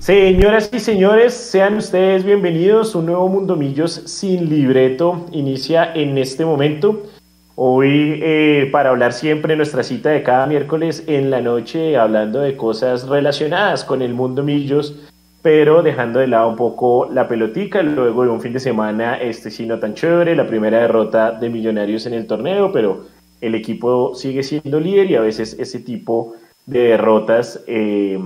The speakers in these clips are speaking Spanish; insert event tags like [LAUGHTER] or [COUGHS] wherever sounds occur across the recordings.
Señoras y señores, sean ustedes bienvenidos. Un nuevo Mundo Millos sin libreto inicia en este momento. Hoy eh, para hablar siempre nuestra cita de cada miércoles en la noche, hablando de cosas relacionadas con el Mundo Millos, pero dejando de lado un poco la pelotica, luego de un fin de semana este sí no tan chévere, la primera derrota de Millonarios en el torneo, pero el equipo sigue siendo líder y a veces ese tipo de derrotas... Eh,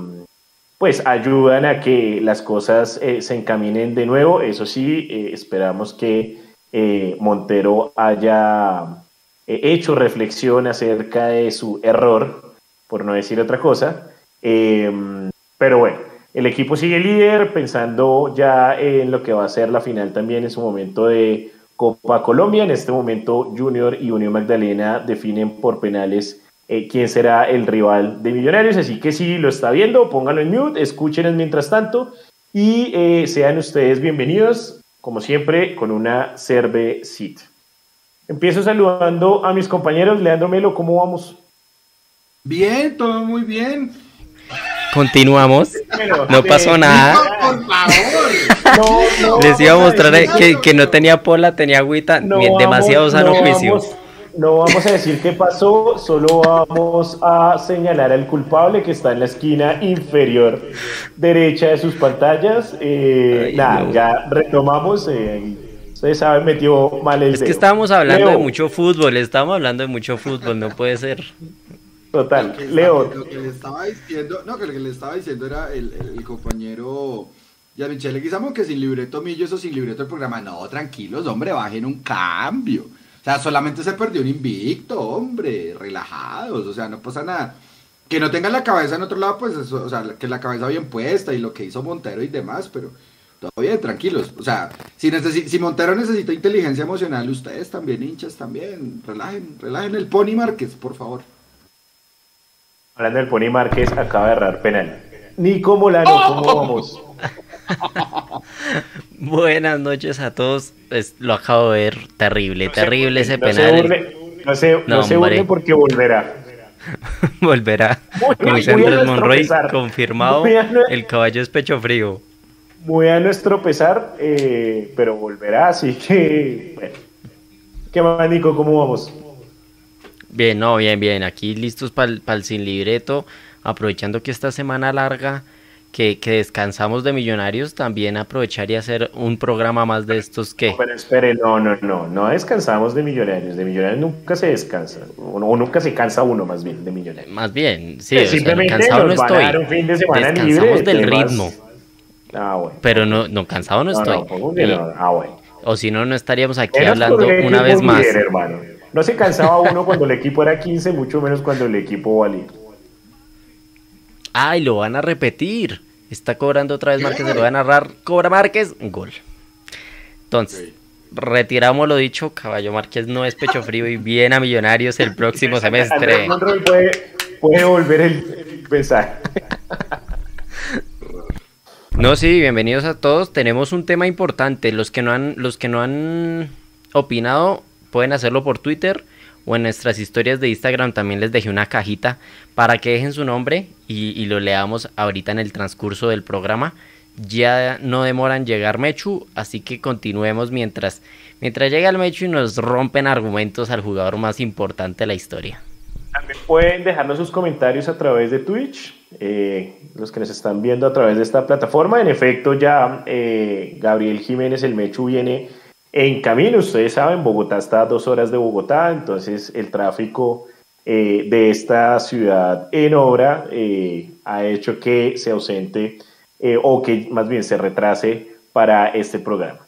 pues ayudan a que las cosas eh, se encaminen de nuevo. Eso sí, eh, esperamos que eh, Montero haya hecho reflexión acerca de su error, por no decir otra cosa. Em, pero bueno, el equipo sigue líder, pensando ya en lo que va a ser la final también en su momento de Copa Colombia. En este momento Junior y Unión Magdalena definen por penales eh, quién será el rival de Millonarios. Así que si lo está viendo, póngalo en mute, escuchen mientras tanto y eh, sean ustedes bienvenidos, como siempre, con una cervecita. Empiezo saludando a mis compañeros. Leandro Melo, ¿cómo vamos? Bien, todo muy bien. Continuamos. No pasó nada. por favor. Les iba a mostrar que, no tenía pola, tenía agüita. demasiado sano juicio no vamos a decir qué pasó, solo vamos a señalar al culpable que está en la esquina inferior derecha de sus pantallas. Eh, nada, ya retomamos. Eh, ustedes saben, metió mal el Es que estábamos hablando de mucho fútbol, estábamos hablando de mucho fútbol, no puede ser. Total, Leo. Lo que le estaba diciendo, no, que lo que le estaba diciendo era el, el compañero ya Michelle Guizamo que sin libreto millo, eso sin libreto el programa. No, tranquilos, hombre, bajen un cambio. O sea, solamente se perdió un invicto, hombre, relajados, o sea, no pasa nada. Que no tengan la cabeza en otro lado, pues, o sea, que la cabeza bien puesta y lo que hizo Montero y demás, pero todo bien, tranquilos. O sea, si, si Montero necesita inteligencia emocional, ustedes también, hinchas también, relajen, relajen el Pony Márquez, por favor. Hablando del Pony Márquez, acaba de errar penal. Nico Molano, ¿cómo vamos? [LAUGHS] Buenas noches a todos. lo acabo de ver. Terrible, terrible ese penal. no se, no, se porque volverá. [LAUGHS] volverá. Dice Andrés Monroy, confirmado. el caballo es pecho frío. Muy a nuestro pesar, eh, pero volverá, así que. Bueno. ¿Qué más, Nico? ¿Cómo vamos? Bien, no, bien, bien. Aquí listos para el sin libreto. Aprovechando que esta semana larga que, descansamos de Millonarios, también aprovechar y hacer un programa más de estos que... pero espere, no, no, no, no descansamos de Millonarios, de Millonarios nunca se descansa, o, nunca se cansa uno más bien de Millonarios. Más bien, sí, o simplemente cansado no estoy. Fin de semana Descansamos del ritmo. Ah, bueno. Pero no, no cansado no, estoy. ah, bueno. O si no, no estaríamos aquí hablando una vez más. hermano. No se cansaba uno cuando el equipo era 15, mucho menos cuando el equipo valía. Ay, lo van a repetir. Está cobrando otra vez Márquez, se lo va a narrar. Cobra Márquez, gol. Entonces, retiramos lo dicho. Caballo Márquez no es pecho frío y viene a Millonarios el próximo [LAUGHS] semestre. Puede, puede volver el pensar. [LAUGHS] No, sí, bienvenidos a todos. Tenemos un tema importante. Los que no han, los que no han opinado pueden hacerlo por Twitter o en nuestras historias de Instagram también les dejé una cajita para que dejen su nombre y, lo leamos ahorita en el transcurso del programa. Ya no demoran llegar Mechu, así que continuemos mientras, mientras llega el Mechu y nos rompen argumentos al jugador más importante de la historia. También pueden dejarnos sus comentarios a través de Twitch, eh, los que nos están viendo a través de esta plataforma. En efecto, ya eh, Gabriel Jiménez, el Mechu, viene en camino, ustedes saben, Bogotá está a dos horas de Bogotá, entonces el tráfico eh, de esta ciudad en obra eh, ha hecho que se ausente eh, o que más bien se retrase para este programa.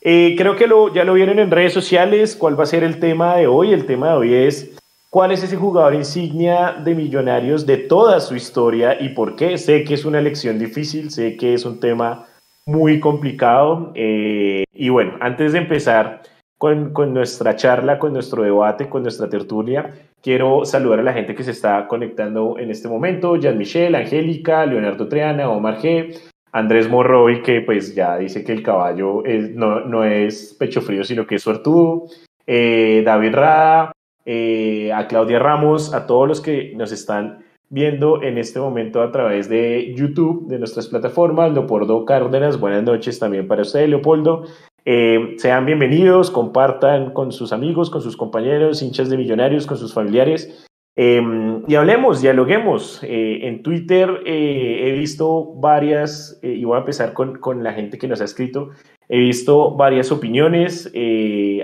creo que ya lo vieron en redes sociales, cuál va a ser el tema de hoy. El tema de hoy es cuál es ese jugador insignia de Millonarios de toda su historia y por qué. Sé que es una elección difícil, sé que es un tema muy complicado. Eh, y bueno, antes de empezar con, con, nuestra charla, con nuestro debate, con nuestra tertulia, quiero saludar a la gente que se está conectando en este momento. Jean Michel, Angélica, Leonardo Triana, Omar G. Andrés Morroy, que pues ya dice que el caballo no, no, es pecho frío, sino que es suertudo. Eh, David Rada, eh, a Claudia Ramos, a todos los que nos están viendo en este momento a través de YouTube, de nuestras plataformas. Leopoldo Cárdenas, buenas noches también para usted, Leopoldo. Eh, sean bienvenidos, compartan con sus amigos, con sus compañeros, hinchas de millonarios, con sus familiares. Em, y hablemos, dialoguemos. Eh, en Twitter eh, he visto varias, y voy a empezar con, con, la gente que nos ha escrito, he visto varias opiniones.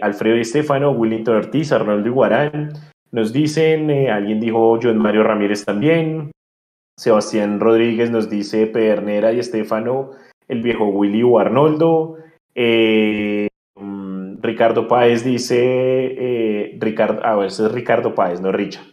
Alfredo y Estefano, Willington Ortiz, Arnoldo Iguarán, nos dicen, alguien dijo John Mario Ramírez también, Sebastián Rodríguez nos dice Pedernera y Estefano, el viejo Willy o Arnoldo. Eh, mm, Ricardo Páez dice, eh, Ricardo, ah, ese es Ricardo Páez, no Richard.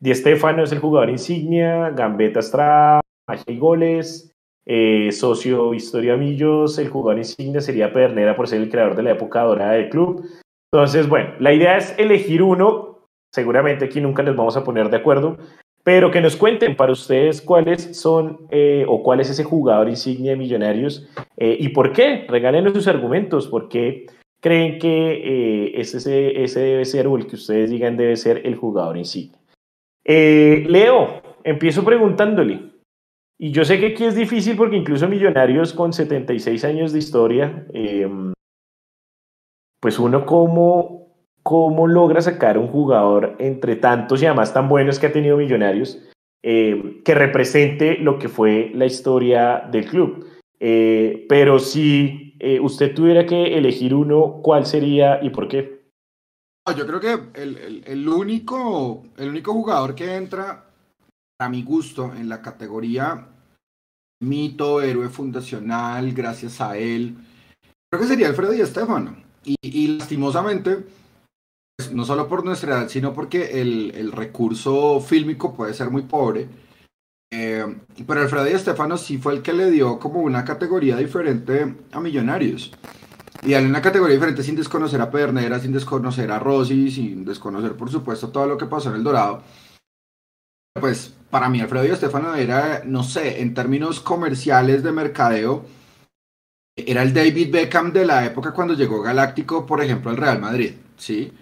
Di Stefano es el jugador insignia, Gambetta Estrada, magia y goles, eh, socio Historia Millos, el jugador insignia sería Pernera por ser el creador de la época dorada del club. Entonces, bueno, la idea es elegir uno, seguramente aquí nunca nos vamos a poner de acuerdo, pero que nos cuenten para ustedes cuáles son eh, o cuál es ese jugador insignia de Millonarios eh, y por qué. Regálenos sus argumentos, por qué creen que eh, ese, ese debe ser o el que ustedes digan debe ser el jugador insignia. Leo, empiezo preguntándole. Y yo sé que aquí es difícil porque incluso Millonarios con 76 años de historia, pues uno como cómo logra sacar un jugador entre tantos y además tan buenos que ha tenido Millonarios eh, que represente lo que fue la historia del club. Eh, pero si eh, usted tuviera que elegir uno, ¿cuál sería y por qué? Yo creo que el, único, el único jugador que entra, a mi gusto, en la categoría mito, héroe fundacional, gracias a él, creo que sería Alfredo y Estefano. Y, y lastimosamente, no solo por nuestra edad, sino porque el, recurso fílmico puede ser muy pobre. Eh, pero Alfredo y Estefano sí fue el que le dio como una categoría diferente a Millonarios. Y darle una categoría diferente sin desconocer a Pedernera, sin desconocer a Rossi, sin desconocer, por supuesto, todo lo que pasó en el Dorado. Pues para mí Alfredo y Estefano era, no sé, en términos comerciales de mercadeo, era el David Beckham de la época cuando llegó Galáctico, por ejemplo, al Real Madrid, ¿sí?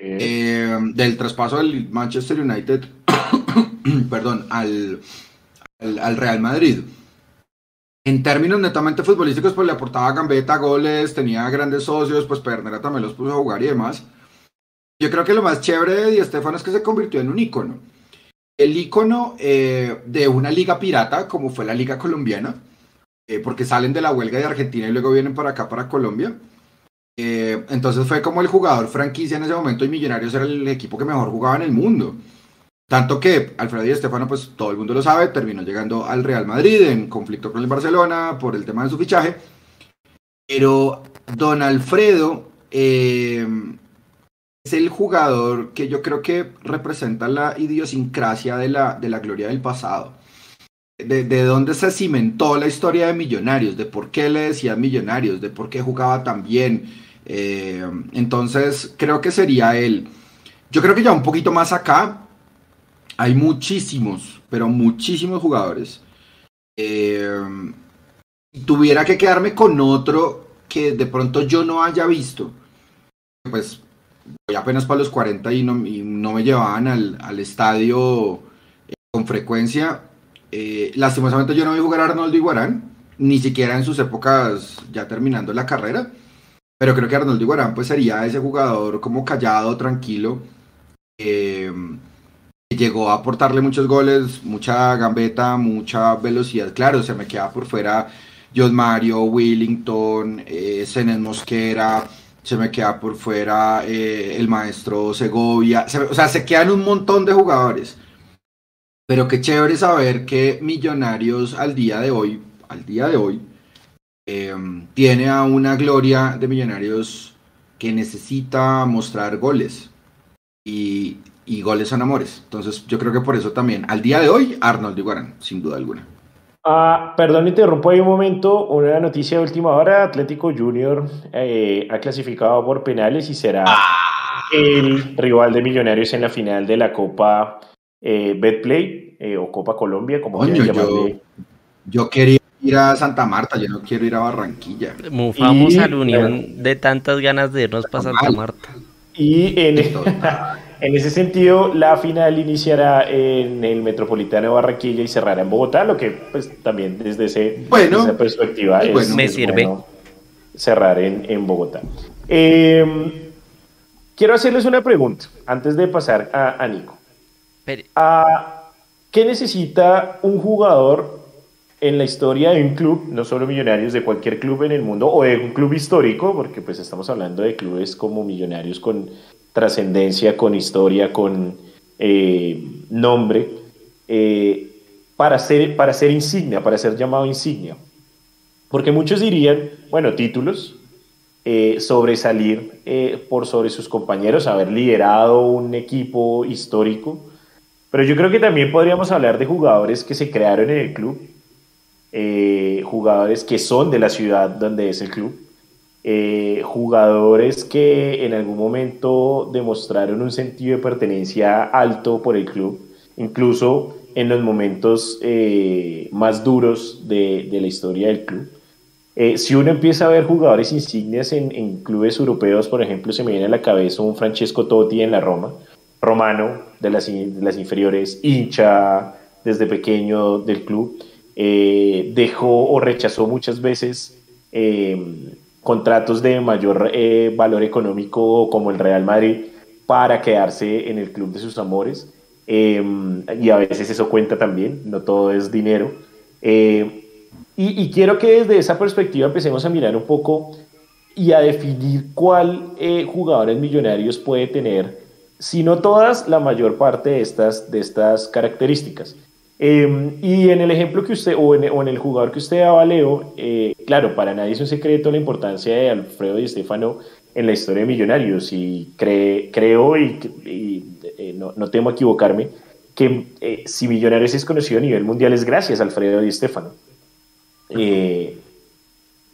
Eh, del traspaso del Manchester United, [COUGHS] perdón, al, al, Real Madrid. En términos netamente futbolísticos, pues le aportaba Gambetta goles, tenía grandes socios, pues Pernera también los puso a jugar y demás. Yo creo que lo más chévere de Di es que se convirtió en un ícono. El ícono eh, de una liga pirata, como fue la liga colombiana, eh, porque salen de la huelga de Argentina y luego vienen para acá, para Colombia. Eh, entonces fue como el jugador franquicia en ese momento y Millonarios era el equipo que mejor jugaba en el mundo. Tanto que Alfredo y Estefano, pues todo el mundo lo sabe, terminó llegando al Real Madrid en conflicto con el Barcelona por el tema de su fichaje. Pero Don Alfredo eh, es el jugador que yo creo que representa la idiosincrasia de la, de la gloria del pasado. De, de, dónde se cimentó la historia de Millonarios, de por qué le decían Millonarios, de por qué jugaba tan bien, eh, entonces, creo que sería él. Yo creo que ya un poquito más acá hay muchísimos, pero muchísimos jugadores. Eh, tuviera que quedarme con otro que de pronto yo no haya visto, pues voy apenas para los 40 y no, me llevaban al, estadio eh, con frecuencia. lastimosamente yo no vi jugar a Arnoldo Iguarán, ni siquiera en sus épocas ya terminando la carrera. Pero creo que Arnoldo Iguarán pues sería ese jugador como callado, tranquilo, que llegó a aportarle muchos goles, mucha gambeta, mucha velocidad. Claro, se me queda por fuera John Mario, Willington, eh, Mosquera, se me queda por fuera eh, el maestro Segovia, o sea, se quedan un montón de jugadores. Pero qué chévere saber que Millonarios al día de hoy, al día de hoy, Em, tiene a una gloria de millonarios que necesita mostrar goles. Y, goles son amores. Entonces yo creo que por eso también, al día de hoy, Arnold Iguarán, sin duda alguna. Ah, perdón, interrumpo ahí un momento. Una noticia de última hora: Atlético Junior eh, ha clasificado por penales y será ah. el rival de Millonarios en la final de la Copa eh, Betplay eh, o Copa Colombia, como Coño, yo, yo quería ir a Santa Marta, yo no quiero ir a Barranquilla. Mufamos a la unión de tantas ganas de irnos para Santa Marta. Y en, [LAUGHS] En ese sentido, la final iniciará en el Metropolitano de Barranquilla y cerrará en Bogotá, lo que pues también desde, ese, esa perspectiva es, me sirve cerrar en, Bogotá. Em, quiero hacerles una pregunta antes de pasar a, Nico. Ah, ¿Qué necesita un jugador en la historia de un club, no solo Millonarios, de cualquier club en el mundo o de un club histórico, porque pues estamos hablando de clubes como Millonarios con trascendencia, con historia, con eh, nombre, eh, para, ser, para ser insignia, para ser llamado insignia. Porque muchos dirían, bueno, títulos, eh, sobresalir por sobre sus compañeros, haber liderado un equipo histórico, pero yo creo que también podríamos hablar de jugadores que se crearon en el club, jugadores que son de la ciudad donde es el club, eh, jugadores que en algún momento demostraron un sentido de pertenencia alto por el club, incluso en los momentos eh, más duros de, la historia del club. Eh, si uno empieza a ver jugadores insignias en, clubes europeos, por ejemplo, se me viene a la cabeza un Francesco Totti en la Roma, romano de las, las inferiores, hincha desde pequeño del club, dejó o rechazó muchas veces contratos de mayor eh, valor económico como el Real Madrid para quedarse en el club de sus amores. Em, y a veces eso cuenta también, no todo es dinero. Eh, y, quiero que desde esa perspectiva empecemos a mirar un poco y a definir cuál eh, jugadores millonarios puede tener, si no todas, la mayor parte de estas, de estas características. Em, y en el ejemplo que usted, o en, el jugador que usted daba, Leo, eh, claro, para nadie es un secreto la importancia de Alfredo Di Stefano en la historia de Millonarios. Y creo, y, eh, no, no, temo equivocarme, que eh, si Millonarios es conocido a nivel mundial es gracias a Alfredo Di Stefano.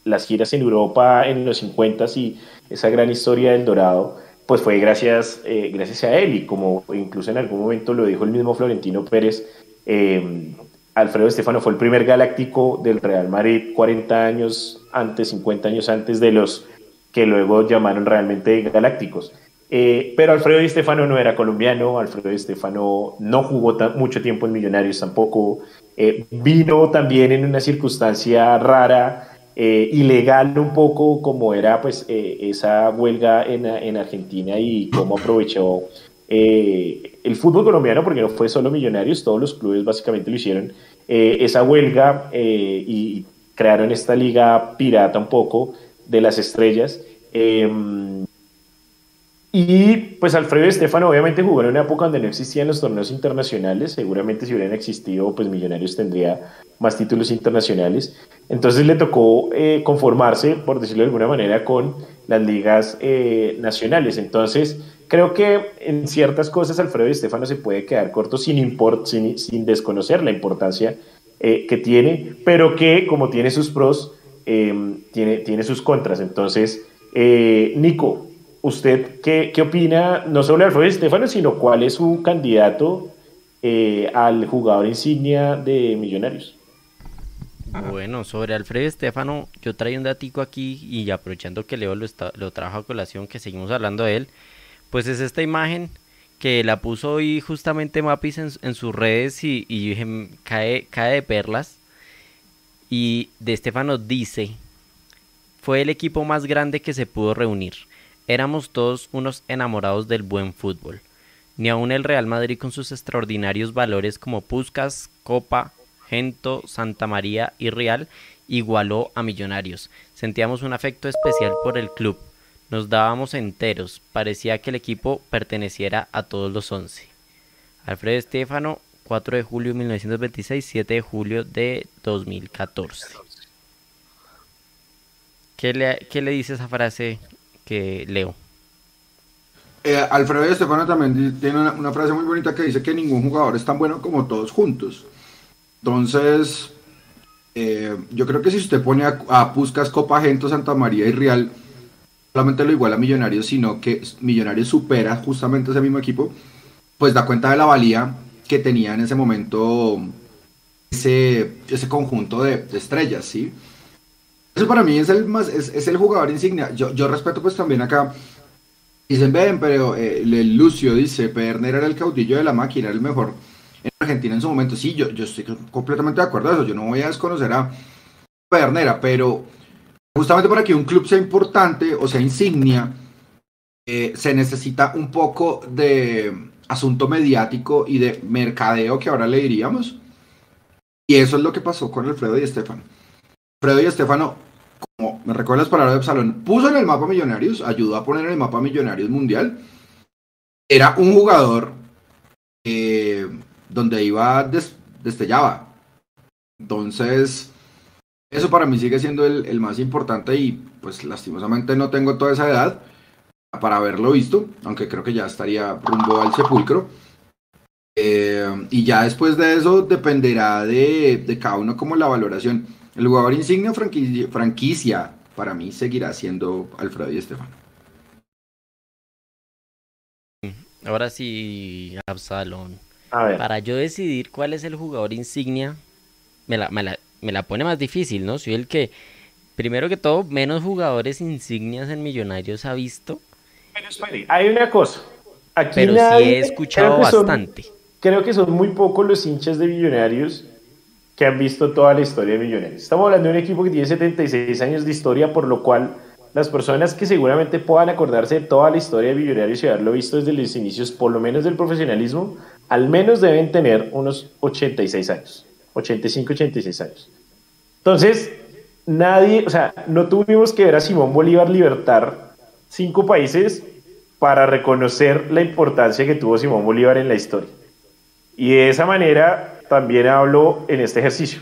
las giras en Europa en los 50 y esa gran historia del Dorado, pues fue gracias, gracias a él. Y como incluso en algún momento lo dijo el mismo Florentino Pérez, eh, Alfredo Estefano fue el primer galáctico del Real Madrid 40 años antes, 50 años antes de los que luego llamaron realmente galácticos. Eh, pero Alfredo Di Stefano no era colombiano, Alfredo Di Stefano no jugó mucho tiempo en Millonarios tampoco, eh, vino también en una circunstancia rara, ilegal un poco, como era pues esa huelga en, en Argentina y cómo aprovechó eh, el fútbol colombiano, porque no fue solo Millonarios, todos los clubes básicamente lo hicieron, eh, esa huelga eh, y crearon esta liga pirata un poco de las estrellas. y pues Alfredo Estefano obviamente jugó en una época donde no existían los torneos internacionales, seguramente si hubieran existido pues Millonarios tendría más títulos internacionales. Entonces le tocó conformarse, por decirlo de alguna manera, con las ligas nacionales. Entonces Creo que en ciertas cosas Alfredo y Estefano se puede quedar corto sin, import, sin, sin desconocer la importancia eh, que tiene, pero que como tiene sus pros, em, tiene, tiene sus contras. Entonces, eh, Nico, ¿usted qué, qué, opina no solo Alfredo y Estefano, sino cuál es su candidato eh, al jugador insignia de Millonarios? Bueno, sobre Alfredo Estefano, yo traigo un datico aquí y aprovechando que Leo lo, lo trajo a colación, que seguimos hablando de él, pues es esta imagen que la puso hoy justamente Mapis en, sus redes y, dije, mm, cae, cae de perlas. Y de Estefano dice, fue el equipo más grande que se pudo reunir. Éramos todos unos enamorados del buen fútbol. Ni aun el Real Madrid con sus extraordinarios valores como Puscas, Copa, Gento, Santa María y Real igualó a Millonarios. Sentíamos un afecto especial por el club nos dábamos enteros, parecía que el equipo perteneciera a todos los once. Alfredo Estefano, 4 de julio de 1926, 7 de julio de 2014. ¿Qué le, qué le dice esa frase que leo? Eh, Alfredo Estefano también tiene una, frase muy bonita que dice que ningún jugador es tan bueno como todos juntos. Entonces, eh, yo creo que si usted pone a, a Puscas, Copa, Gento, Santa María y Real solamente lo iguala a Millonarios, sino que Millonarios supera justamente ese mismo equipo, pues da cuenta de la valía que tenía en ese momento ese, ese conjunto de, estrellas, ¿sí? Eso para mí es el, más, es, el jugador insignia. Yo, yo respeto pues también acá Dicen, ven, pero eh, Lucio dice, Perner era el caudillo de la máquina, era el mejor en Argentina en su momento. Sí, yo, yo estoy completamente de acuerdo con eso. Yo no voy a desconocer a Pernera, pero justamente para que un club sea importante o sea insignia, eh, se necesita un poco de asunto mediático y de mercadeo que ahora le diríamos. Y eso es lo que pasó con Alfredo y Estefano. Alfredo y Estefano, como me recuerdo las palabras de Epsilon, puso en el mapa Millonarios, ayudó a poner en el mapa Millonarios Mundial. Era un jugador eh, donde iba, destellaba. Entonces, eso para mí sigue siendo el, el, más importante y pues lastimosamente no tengo toda esa edad para haberlo visto, aunque creo que ya estaría rumbo al sepulcro. Eh, y ya después de eso dependerá de, de, cada uno como la valoración. El jugador insignia franquicia, franquicia para mí seguirá siendo Alfredo y Estefano. Ahora sí, Absalón. Para yo decidir cuál es el jugador insignia, me la, me la, me la pone más difícil, ¿no? Soy el que, primero que todo, menos jugadores insignias en Millonarios ha visto. Pero espere, hay una cosa. Aquí Pero sí he escuchado bastante. creo que son muy pocos los hinchas de Millonarios que han visto toda la historia de Millonarios. Estamos hablando de un equipo que tiene 76 años de historia, por lo cual las personas que seguramente puedan acordarse de toda la historia de Millonarios y haberlo visto desde los inicios, por lo menos del profesionalismo, al menos deben tener unos 86 años, 85, 86 años. Entonces, nadie, o sea, no tuvimos que ver a Simón Bolívar libertar cinco países para reconocer la importancia que tuvo Simón Bolívar en la historia. Y de esa manera también hablo en este ejercicio.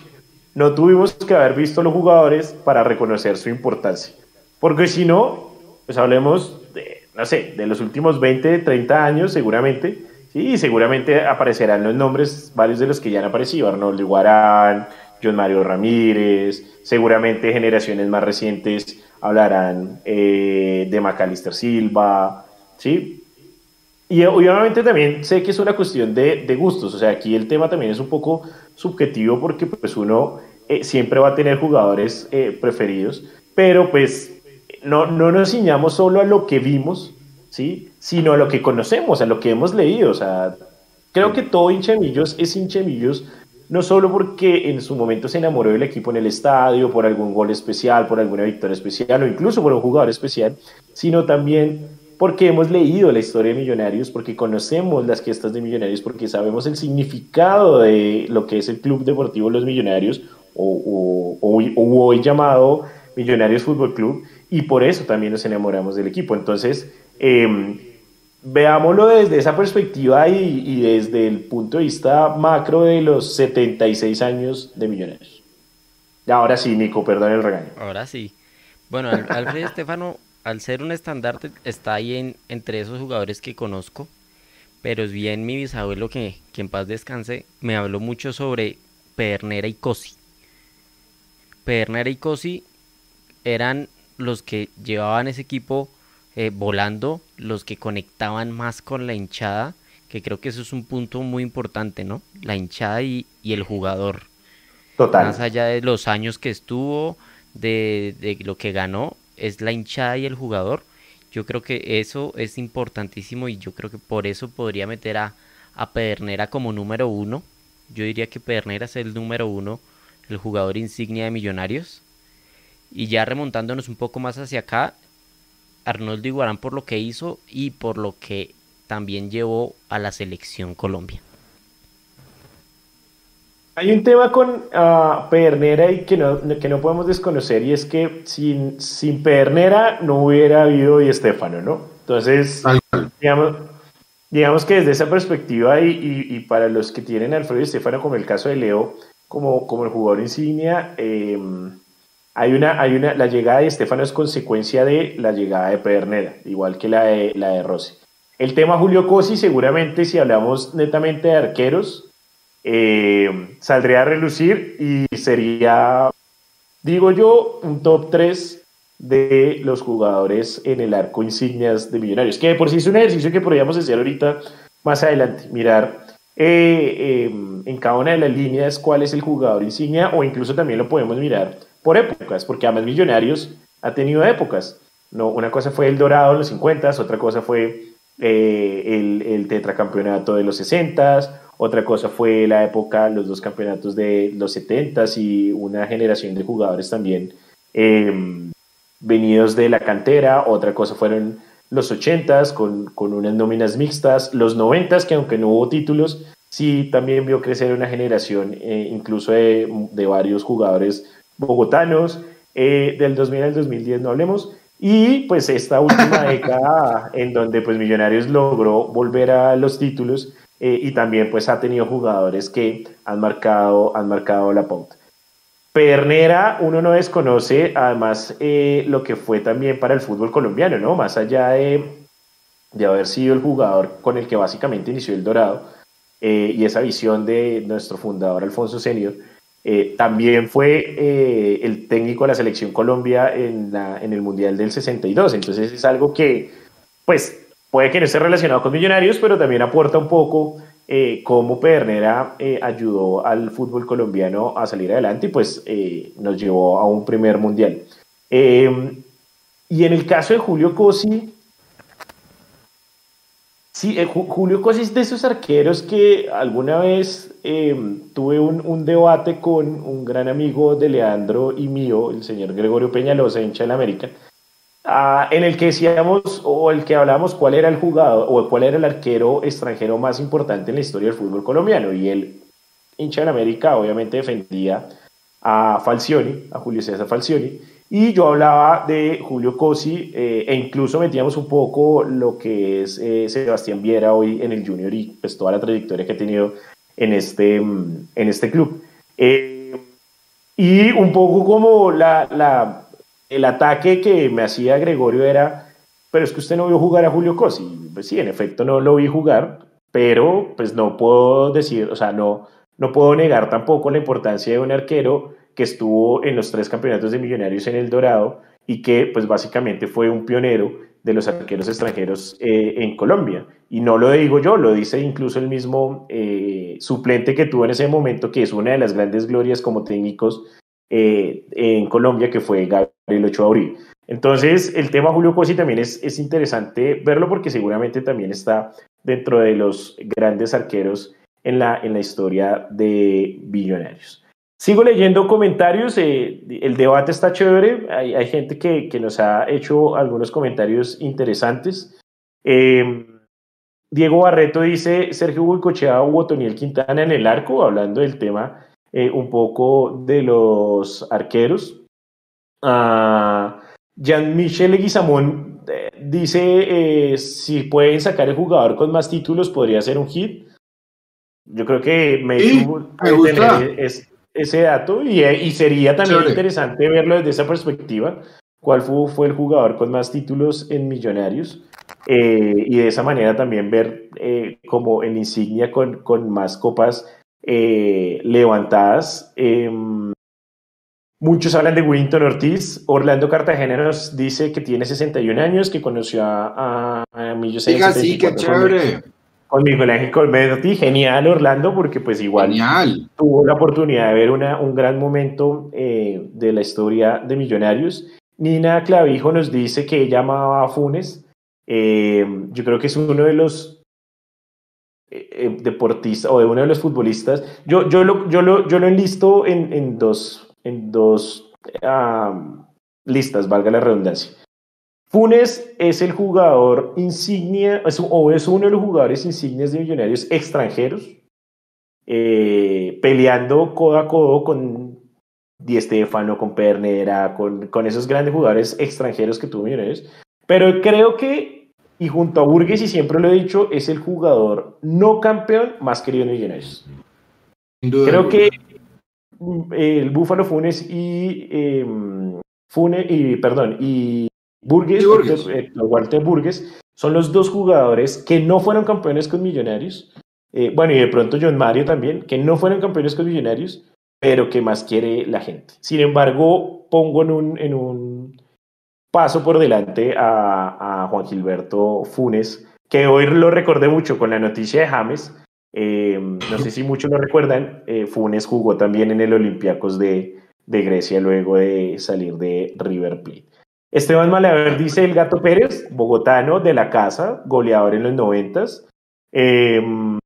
No tuvimos que haber visto los jugadores para reconocer su importancia. Porque si no, pues hablemos de, no sé, de los últimos 20, 30 años seguramente. Sí, seguramente aparecerán los nombres, varios de los que ya han aparecido. Arnoldo Iguarán, John Mario Ramírez, seguramente generaciones más recientes hablarán eh, de Macalister Silva, ¿sí? Y obviamente también sé que es una cuestión de, gustos, o sea, aquí el tema también es un poco subjetivo porque pues uno eh, siempre va a tener jugadores eh, preferidos, pero pues no, no nos ciñamos solo a lo que vimos, ¿sí? Sino a lo que conocemos, a lo que hemos leído, o sea, creo que todo hincha es hincha no solo porque en su momento se enamoró del equipo en el estadio, por algún gol especial, por alguna victoria especial o incluso por un jugador especial, sino también porque hemos leído la historia de Millonarios, porque conocemos las gestas de Millonarios, porque sabemos el significado de lo que es el Club Deportivo Los Millonarios, o, hoy llamado Millonarios Fútbol Club, y por eso también nos enamoramos del equipo. Entonces, eh, veámoslo desde esa perspectiva y, desde el punto de vista macro de los 76 años de Millonarios. Ahora sí, Nico, perdón el regaño. Ahora sí. Bueno, Alfredo Estefano, al ser un estandarte, está ahí en, entre esos jugadores que conozco, pero es bien mi bisabuelo que, que en paz descanse, me habló mucho sobre Pedernera y Cosi. Pedernera y Cosi eran los que llevaban ese equipo eh, volando, los que conectaban más con la hinchada, que creo que eso es un punto muy importante, ¿no? La hinchada y, el jugador. Total. Más allá de los años que estuvo, de, de, lo que ganó, es la hinchada y el jugador. Yo creo que eso es importantísimo y yo creo que por eso podría meter a, a Pedernera como número uno. Yo diría que Pedernera es el número uno, el jugador insignia de Millonarios. Y ya remontándonos un poco más hacia acá, Arnoldo Iguarán por lo que hizo y por lo que también llevó a la selección Colombia. Hay un tema con uh, Pedernera y que no, que no podemos desconocer y es que sin, sin Pedernera no hubiera habido y Estefano, ¿no? Entonces, digamos, digamos que desde esa perspectiva y, y, para los que tienen a Alfredo y Estefano, como el caso de Leo, como, como el jugador insignia, eh, hay una, hay una, la llegada de Estefano es consecuencia de la llegada de Pedernera, igual que la de, la de Rossi. El tema Julio Cosi, seguramente, si hablamos netamente de arqueros, eh, saldría a relucir y sería, digo yo, un top 3 de los jugadores en el arco insignias de Millonarios, que por sí es un ejercicio que podríamos hacer ahorita más adelante, mirar eh, eh, en cada una de las líneas cuál es el jugador insignia o incluso también lo podemos mirar por épocas, porque además Millonarios ha tenido épocas. No, una cosa fue el Dorado en los 50, otra cosa fue eh, el, el, tetracampeonato de los 60, otra cosa fue la época, los dos campeonatos de los 70 y una generación de jugadores también em, venidos de la cantera, otra cosa fueron los 80 con, con unas nóminas mixtas, los 90 que aunque no hubo títulos, sí también vio crecer una generación eh, incluso de, de, varios jugadores bogotanos, eh, del 2000 al 2010 no hablemos, y pues esta última [LAUGHS] década en donde pues Millonarios logró volver a los títulos eh, y también pues ha tenido jugadores que han marcado, han marcado la pauta. Pernera, uno no desconoce además eh, lo que fue también para el fútbol colombiano, ¿no? Más allá de, de haber sido el jugador con el que básicamente inició el Dorado eh, y esa visión de nuestro fundador Alfonso Senior, eh, también fue eh, el técnico de la selección Colombia en, la, en el Mundial del 62. Entonces es algo que, pues, puede que no esté relacionado con Millonarios, pero también aporta un poco eh, cómo Pedernera ayudó al fútbol colombiano a salir adelante y pues nos llevó a un primer Mundial. y en el caso de Julio Cosi, Sí, eh, Julio Cosis de esos arqueros que alguna vez em, tuve un, debate con un gran amigo de Leandro y mío, el señor Gregorio Peñalosa, hincha la América, ah, en el que decíamos o el que hablábamos cuál era el jugador o cuál era el arquero extranjero más importante en la historia del fútbol colombiano. Y el hincha la América obviamente defendía a Falcioni, a Julio César Falcioni, y yo hablaba de Julio Cosi eh, e incluso metíamos un poco lo que es eh, Sebastián Viera hoy en el Junior y pues toda la trayectoria que ha tenido en este, mm, en este club. Eh, y un poco como la, la, el ataque que me hacía Gregorio era, pero es que usted no vio jugar a Julio Cosi. Pues sí, en efecto no lo vi jugar, pero pues no puedo decir, o sea, no, no puedo negar tampoco la importancia de un arquero que estuvo en los tres campeonatos de millonarios en el Dorado y que pues básicamente fue un pionero de los arqueros extranjeros eh, en Colombia. Y no lo digo yo, lo dice incluso el mismo eh, suplente que tuvo en ese momento, que es una de las grandes glorias como técnicos eh, en Colombia, que fue Gabriel Ochoa Uribe. Entonces, el tema Julio Cosi también es, es interesante verlo porque seguramente también está dentro de los grandes arqueros en la, en la historia de Millonarios. Sigo leyendo comentarios, eh, el debate está chévere, hay, hay gente que, que, nos ha hecho algunos comentarios interesantes. Eh, Diego Barreto dice, Sergio Huicochea o Otoniel Quintana en el arco, hablando del tema eh, un poco de los arqueros. Uh, Jean-Michel Leguizamón eh, dice, si pueden sacar el jugador con más títulos, podría ser un hit. Yo creo que me, sí, me gusta. Es, ese dato y, y sería también interesante verlo desde esa perspectiva. ¿Cuál fue, fue, el jugador con más títulos en Millonarios? Eh, y de esa manera también ver eh, como en insignia con, con más copas eh, levantadas. Em, muchos hablan de Winton Ortiz. Orlando Cartagena nos dice que tiene 61 años, que conoció a, a, a Millos. Diga, sí, qué chévere con Miguel Ángel Colmetti, genial Orlando, porque pues igual genial. tuvo la oportunidad de ver una, un gran momento eh, de la historia de Millonarios. Nina Clavijo nos dice que ella amaba a Funes. Eh, yo creo que es uno de los eh, deportistas o de uno de los futbolistas. Yo, yo, lo, yo, lo, yo lo enlisto en, en dos, en dos um, listas, valga la redundancia. Funes es el jugador insignia, es, o es uno de los jugadores insignias de Millonarios extranjeros, eh, peleando codo a codo con Di Stefano, con Pernera, con, con esos grandes jugadores extranjeros que tuvo Millonarios. Pero creo que, y junto a Burgues, y siempre lo he dicho, es el jugador no campeón más querido de Millonarios. Creo que el Búfalo Funes y, eh, Funes, y perdón, y Burgues, Burgues. Walter Burgues, son los dos jugadores que no fueron campeones con Millonarios. Eh, bueno, y de pronto John Mario también, que no fueron campeones con Millonarios, pero que más quiere la gente. Sin embargo, pongo en un, en un paso por delante a, a Juan Gilberto Funes, que hoy lo recordé mucho con la noticia de James. Eh, no sé si muchos lo recuerdan, eh, Funes jugó también en el Olympiacos de, de Grecia luego de salir de River Plate. Esteban Malaver dice el Gato Pérez, bogotano de la casa, goleador en los noventas. Em,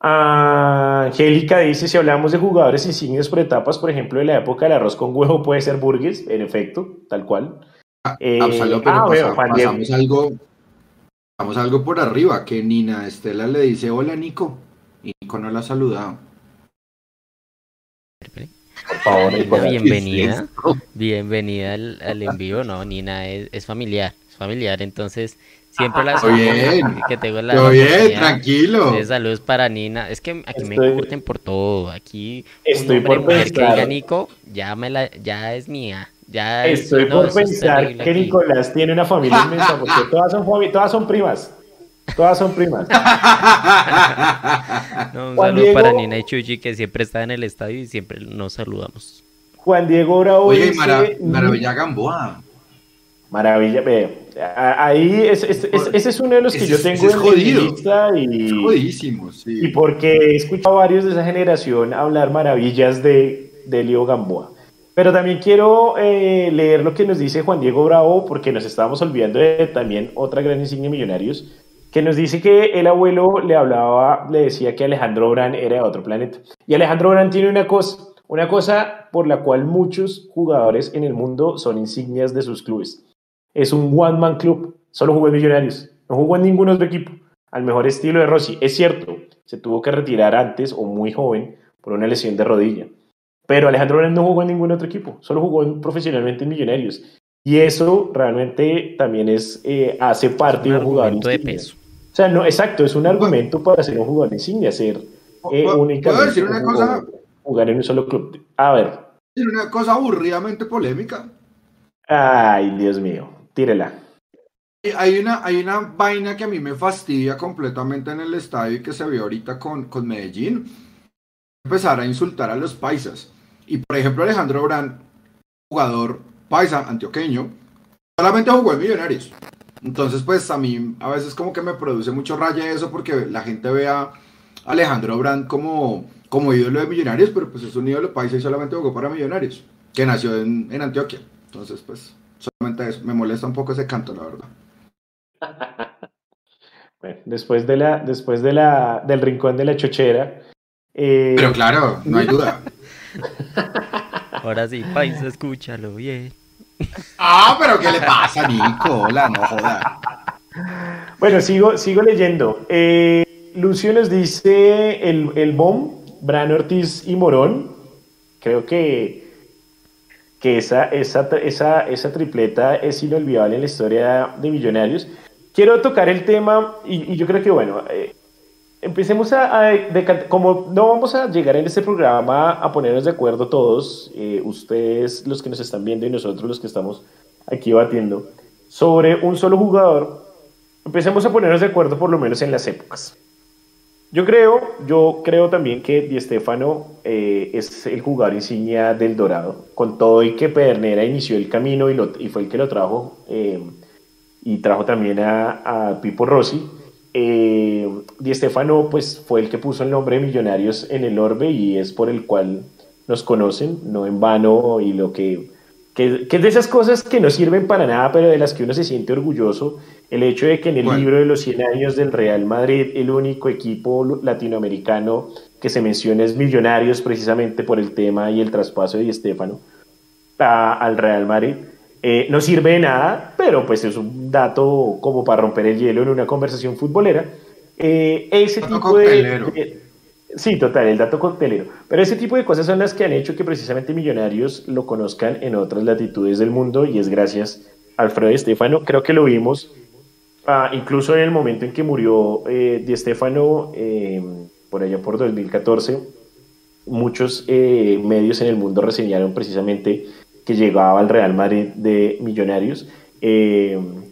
Angélica dice, si hablamos de jugadores insignes por etapas, por ejemplo, de la época del arroz con huevo, puede ser Burgues, en efecto, tal cual. Ah, eh, pero ah, pasamos algo, pasamos algo por arriba, que Nina Estela le dice, hola Nico, y Nico no la ha saludado. Favor, bienvenida, bienvenida al, al, envío, no, Nina es, es familiar, es familiar, entonces Siempre las bien. que tengo la bien, tranquilo. De saludos para Nina. Es que aquí me curten por todo. Aquí estoy por pensar que Nico ya me la ya es mía. Ya estoy por pensar que Nicolás tiene una familia inmensa porque [LAUGHS] todas son todas son primas. Todas son primas. [LAUGHS] un saludo para Nina y Chuchi que siempre está en el estadio y siempre nos saludamos. Juan Diego Bravo Oye, Maravilla Gamboa. Maravilla, ahí es, ese es uno de los que yo tengo en mi lista y, jodidísimo, y porque he escuchado a varios de esa generación hablar maravillas de, de Leo Gamboa. Pero también quiero eh, leer lo que nos dice Juan Diego Bravo, porque nos estábamos olvidando de también otra gran insignia Millonarios, que nos dice que el abuelo le hablaba, le decía que Alejandro Brand era de otro planeta. Y Alejandro Brand tiene una cosa, una cosa por la cual muchos jugadores en el mundo son insignias de sus clubes es un one-man club, solo jugó en Millonarios, no jugó en ningún otro equipo, al mejor estilo de Rossi. Es cierto, se tuvo que retirar antes o muy joven por una lesión de rodilla, pero Alejandro Brand no jugó en ningún otro equipo, solo jugó profesionalmente en Millonarios. Y eso realmente también es, eh, hace parte de un jugador de peso. Sea, no, exacto, es un argumento para ser un jugador insignia, ser eh, únicamente decir una cosa? jugar en un solo club. A ver. Una cosa aburridamente polémica. Ay, Dios mío tírela. Hay una, hay una vaina que a mí me fastidia completamente en el estadio y que se ve ahorita con, con Medellín. Empezar a insultar a los paisas. Y por ejemplo, Alejandro Brand, jugador paisa antioqueño, solamente jugó en Millonarios. Entonces, pues a mí a veces como que me produce mucho raya eso porque la gente ve a Alejandro Brand como, como ídolo de Millonarios, pero pues es un ídolo paisa y solamente jugó para Millonarios, que nació en, en Antioquia. Entonces, pues Solamente eso, me molesta un poco ese canto, la verdad. [LAUGHS] bueno, después de la, después de la, del rincón de la chochera. Eh, Pero claro, no hay duda. [LAUGHS] Ahora sí, país, escúchalo bien. Ah, pero ¿qué le pasa, Nico? Hola, no joda. Bueno, sigo, sigo leyendo. Eh, Lucio nos dice el, el BOM, Bran Ortiz y Morón. Creo que que esa, esa, esa, esa tripleta es inolvidable en la historia de Millonarios. Quiero tocar el tema y, yo creo que, bueno, eh, empecemos a, como no vamos a llegar en este programa a ponernos de acuerdo todos, eh, ustedes los que nos están viendo y nosotros los que estamos aquí batiendo, sobre un solo jugador, empecemos a ponernos de acuerdo por lo menos en las épocas. Yo creo, yo creo también que Di Stefano eh, es el jugador insignia del Dorado, con todo y que Pedernera inició el camino y, lo, y fue el que lo trajo eh, y trajo también a, a Pipo Rossi. Eh, Di Stefano pues fue el que puso el nombre de Millonarios en el orbe y es por el cual nos conocen, no en vano y lo que que, es de esas cosas que no sirven para nada, pero de las que uno se siente orgulloso, el hecho de que en el libro de los 100 años del Real Madrid, el único equipo latinoamericano que se menciona es Millonarios, precisamente por el tema y el traspaso de Estefano al Real Madrid. Eh, no sirve de nada, pero pues es un dato como para romper el hielo en una conversación futbolera. Eh, ese tipo de, Sí, total, el dato coctelero. Pero ese tipo de cosas son las que han hecho que precisamente Millonarios lo conozcan en otras latitudes del mundo y es gracias a Alfredo Estefano. Creo que lo vimos ah, incluso en el momento en que murió eh, Di Estefano, em, por allá por 2014. Muchos eh, medios en el mundo reseñaron precisamente que llegaba al Real Madrid de Millonarios. Em,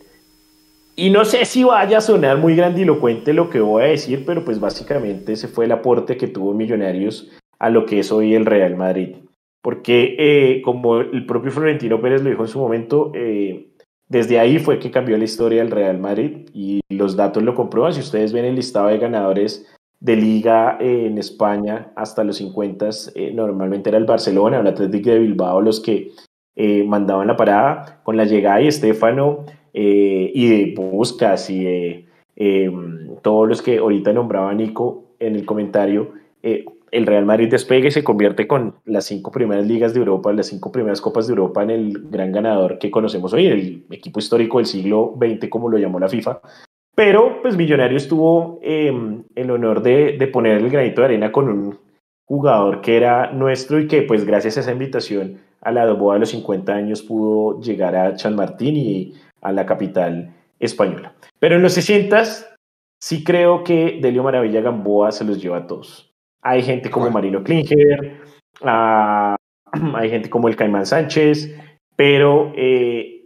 y no sé si vaya a sonar muy grandilocuente lo que voy a decir, pero pues básicamente ese fue el aporte que tuvo Millonarios a lo que es hoy el Real Madrid. Porque eh, como el propio Florentino Pérez lo dijo en su momento, eh, desde ahí fue que cambió la historia del Real Madrid y los datos lo comprueban. Si ustedes ven el listado de ganadores de liga eh, en España hasta los 50, normalmente era el Barcelona o el Atlético de Bilbao los que eh, mandaban la parada. Con la llegada de Estefano eh, y de Buscas y de em, todos los que ahorita nombraba Nico en el comentario, eh, el Real Madrid despegue y se convierte con las cinco primeras ligas de Europa, las cinco primeras copas de Europa en el gran ganador que conocemos hoy, el equipo histórico del siglo XX, como lo llamó la FIFA. Pero, pues, Millonarios tuvo em, el honor de, de, poner el granito de arena con un jugador que era nuestro y que, pues, gracias a esa invitación a la boda de los 50 años pudo llegar a San Martín y a la capital española. Pero en los 60 sí creo que Delio Maravilla Gamboa se los lleva a todos. Hay gente como Marino Klinger, ah, [CLEARS THROAT] hay gente como el Caimán Sánchez, pero eh,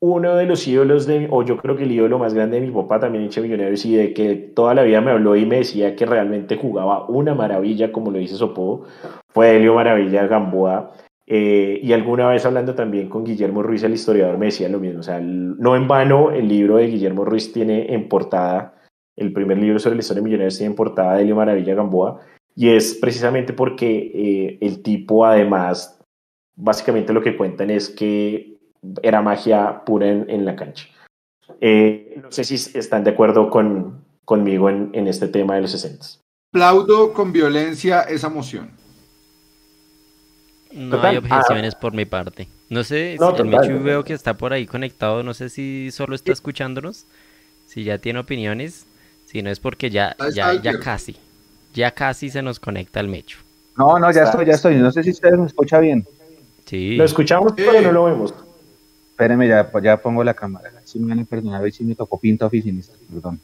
uno de los ídolos de, o yo creo que el ídolo más grande de mi papá también hincha Millonarios y de que toda la vida me habló y me decía que realmente jugaba una maravilla, como lo dice Sopo, fue Helio Maravilla Gamboa. Eh, y alguna vez hablando también con Guillermo Ruiz, el historiador, me decía lo mismo. O sea, no en vano el libro de Guillermo Ruiz tiene en portada el primer libro sobre la historia de Millonarios tiene en portada de Elio Maravilla Gamboa, y es precisamente porque eh, el tipo además, básicamente lo que cuentan es que era magia pura en, la cancha. Eh, no sé si están de acuerdo con, conmigo en, en este tema de los 60. Aplaudo con violencia esa moción. No hay objeciones por mi parte. No sé si el Michu veo que está por ahí conectado, no sé si solo está escuchándonos, si ya tiene opiniones. Si no es porque ya, ya, ya casi, ya casi se nos conecta el mecho. No, no, ya estoy, ya estoy. No sé si ustedes me escuchan bien. Sí. Lo escuchamos, pero no lo vemos. Espérenme, ya, ya pongo la cámara. Si me van a perdonar, si me tocó pinta oficinista, perdón.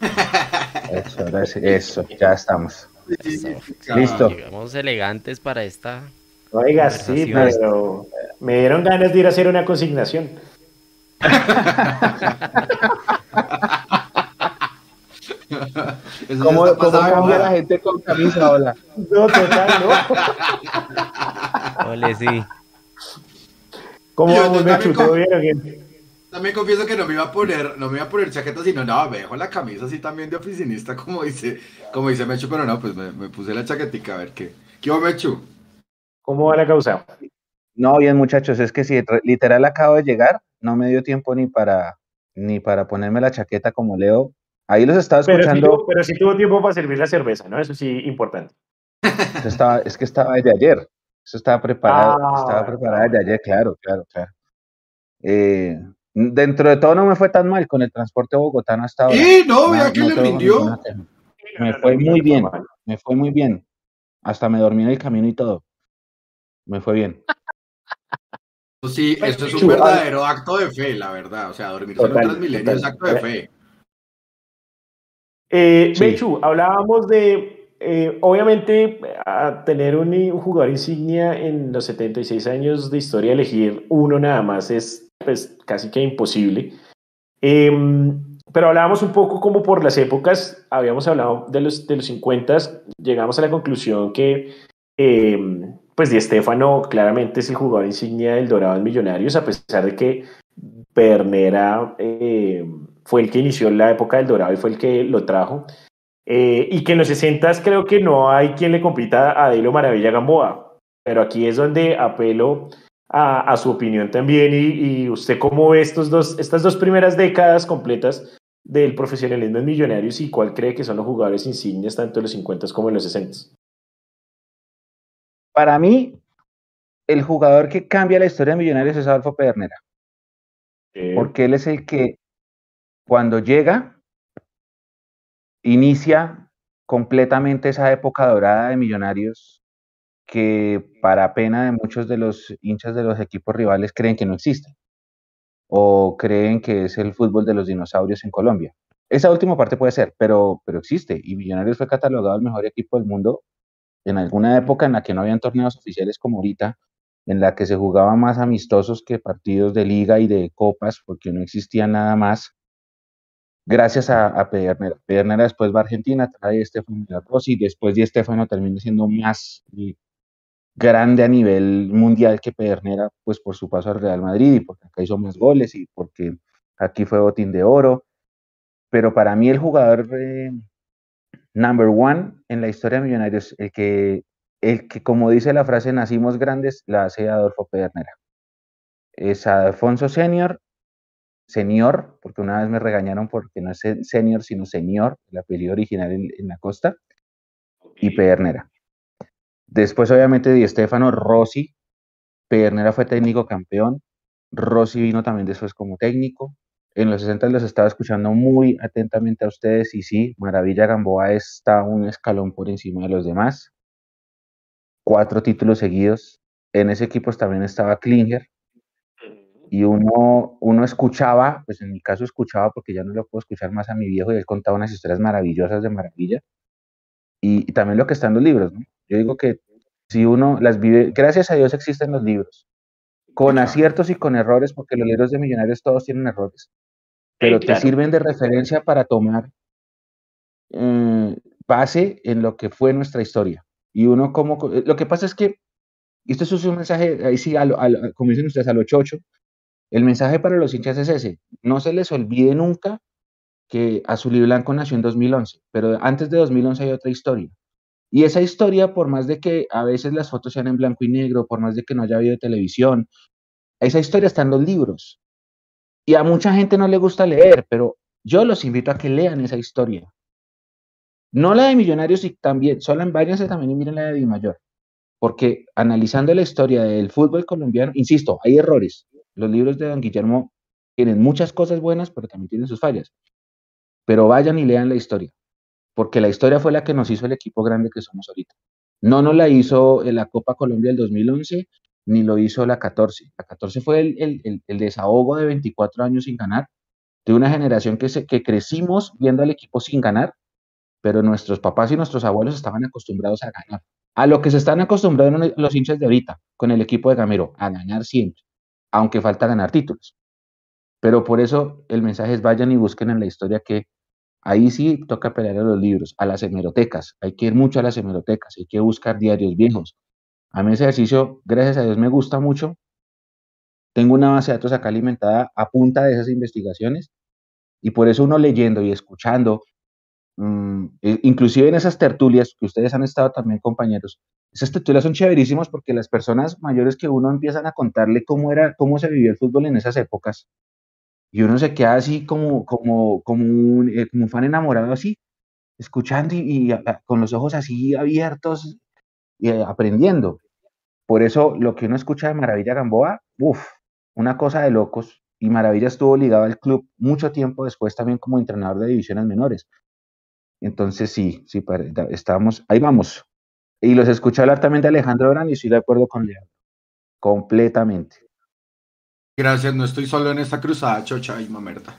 [LAUGHS] Eso, eso, ya estamos. Listo. Llegamos elegantes para esta. Oiga, sí, pero me dieron ganas de ir a hacer una consignación. ¿Cómo, ¿cómo cambia la gente con camisa, hola? No, total, ¿no? Ole, sí. ¿Cómo vamos, Mechu? ¿Todo bien También confieso que no me iba a poner, no me iba a poner chaqueta, sino no, me dejo la camisa así también de oficinista, como dice, como dice Mechu, pero no, pues me, me puse la chaquetica a ver qué. ¿Qué va, Mechu? ¿Cómo va la causa? No, bien, muchachos, es que si literal acabo de llegar, no me dio tiempo ni para ni para ponerme la chaqueta como Leo Ahí los estaba escuchando. Pero sí, tuvo tiempo para servir la cerveza, ¿no? Eso sí, importante. estaba, es que estaba desde ayer. Eso estaba preparado, ah, estaba preparado desde ayer, claro, claro, claro. Eh, dentro de todo no me fue tan mal con el transporte bogotano hasta ahora. Sí, no, vea que le rindió. Me fue muy bien, me fue muy bien. Hasta me dormí en el camino y todo. Me fue bien. Pues sí, eso es un verdadero acto de fe, la verdad. O sea, dormir en Transmilenio es acto de fe. Eh, Mechu, hablábamos de, eh, obviamente, a tener un, jugador insignia en los 76 años de historia, elegir uno nada más es pues, casi que imposible. Em, pero hablábamos un poco como por las épocas, habíamos hablado de los, de los 50, llegamos a la conclusión que em, pues Di Stefano claramente es el jugador insignia del Dorado en Millonarios, a pesar de que Pernera em, fue el que inició la época del Dorado y fue el que lo trajo. Eh, y que en los 60 creo que no hay quien le compita a Dilo Maravilla Gamboa. Pero aquí es donde apelo a, su opinión también. Y, usted cómo ve estos dos, estas dos primeras décadas completas del profesionalismo en Millonarios y cuál cree que son los jugadores insignias tanto en los 50 como en los 60. Para mí, el jugador que cambia la historia de Millonarios es Adolfo Pedernera. Porque él es el que cuando llega, inicia completamente esa época dorada de millonarios que para pena de muchos de los hinchas de los equipos rivales creen que no existe o creen que es el fútbol de los dinosaurios en Colombia. Esa última parte puede ser, pero, pero existe y Millonarios fue catalogado el mejor equipo del mundo en alguna época en la que no habían torneos oficiales como ahorita, en la que se jugaba más amistosos que partidos de liga y de copas, porque no existía nada más gracias a, a Pedernera. Pedernera después va a Argentina, trae a Estefano Rossi, después de Estefano termina siendo más eh, grande a nivel mundial que Pedernera, pues por su paso al Real Madrid y porque acá hizo más goles y porque aquí fue botín de oro. Pero para mí el jugador eh, number one en la historia de Millonarios, el que el que, como dice la frase, nacimos grandes, la hace Adolfo Pedernera. Es Alfonso Senior, Señor, porque una vez me regañaron porque no es Senior, sino Señor, el apellido original en, la costa, y Pedernera. Después, obviamente, Di Stefano, Rossi. Pedernera fue técnico campeón. Rossi vino también después como técnico. En los 60 los estaba escuchando muy atentamente a ustedes y sí, Maravilla Gamboa está un escalón por encima de los demás. Cuatro títulos seguidos. En ese equipo también estaba Klinger, y uno, uno escuchaba, pues en mi caso escuchaba porque ya no lo puedo escuchar más a mi viejo y él contaba unas historias maravillosas de maravilla y, también lo que está en los libros, ¿no? Yo digo que si uno las vive, gracias a Dios existen los libros, con aciertos y con errores, porque los libros de millonarios todos tienen errores, pero te sirven de referencia para tomar eh, base en lo que fue nuestra historia. Y uno como, lo que pasa es que, esto es un mensaje, ahí sí, como dicen ustedes, al 88, el mensaje para los hinchas es ese, no se les olvide nunca que Azul y Blanco nació en 2011, pero antes de 2011 hay otra historia. Y esa historia, por más de que a veces las fotos sean en blanco y negro, por más de que no haya habido televisión, esa historia está en los libros. Y a mucha gente no le gusta leer, pero yo los invito a que lean esa historia. No la de Millonarios y también, solo váyanse también y miren la de Di Mayor. Porque analizando la historia del fútbol colombiano, insisto, hay errores, los libros de Don Guillermo tienen muchas cosas buenas, pero también tienen sus fallas. Pero vayan y lean la historia, porque la historia fue la que nos hizo el equipo grande que somos ahorita. No nos la hizo la Copa Colombia del 2011, ni lo hizo la 14. La 14 fue el, desahogo de 24 años sin ganar, de una generación que, se, que crecimos viendo al equipo sin ganar, pero nuestros papás y nuestros abuelos estaban acostumbrados a ganar. A lo que se están acostumbrados los hinchas de ahorita, con el equipo de Gamero, a ganar siempre aunque falta ganar títulos. Pero por eso el mensaje es vayan y busquen en la historia que ahí sí toca pelear a los libros, a las hemerotecas. Hay que ir mucho a las hemerotecas, hay que buscar diarios viejos. A mí ese ejercicio, gracias a Dios, me gusta mucho. Tengo una base de datos acá alimentada a punta de esas investigaciones y por eso uno leyendo y escuchando, mm, e inclusive en esas tertulias que ustedes han estado también, compañeros, esas tertulias son chéverísimas porque las personas mayores que uno empiezan a contarle cómo era, cómo se vivía el fútbol en esas épocas. Y uno se queda así como, como, como, un, eh, como fan enamorado así, escuchando y, con los ojos así abiertos y eh, aprendiendo. Por eso lo que uno escucha de Maravilla Gamboa, uff, una cosa de locos. Y Maravilla estuvo ligado al club mucho tiempo después también como entrenador de divisiones menores. Entonces sí, sí, estábamos, ahí vamos, y los escuché hablar también de Alejandro Orán y estoy de acuerdo con Leandro. Completamente. Gracias, no estoy solo en esta cruzada, chocha y mamerta.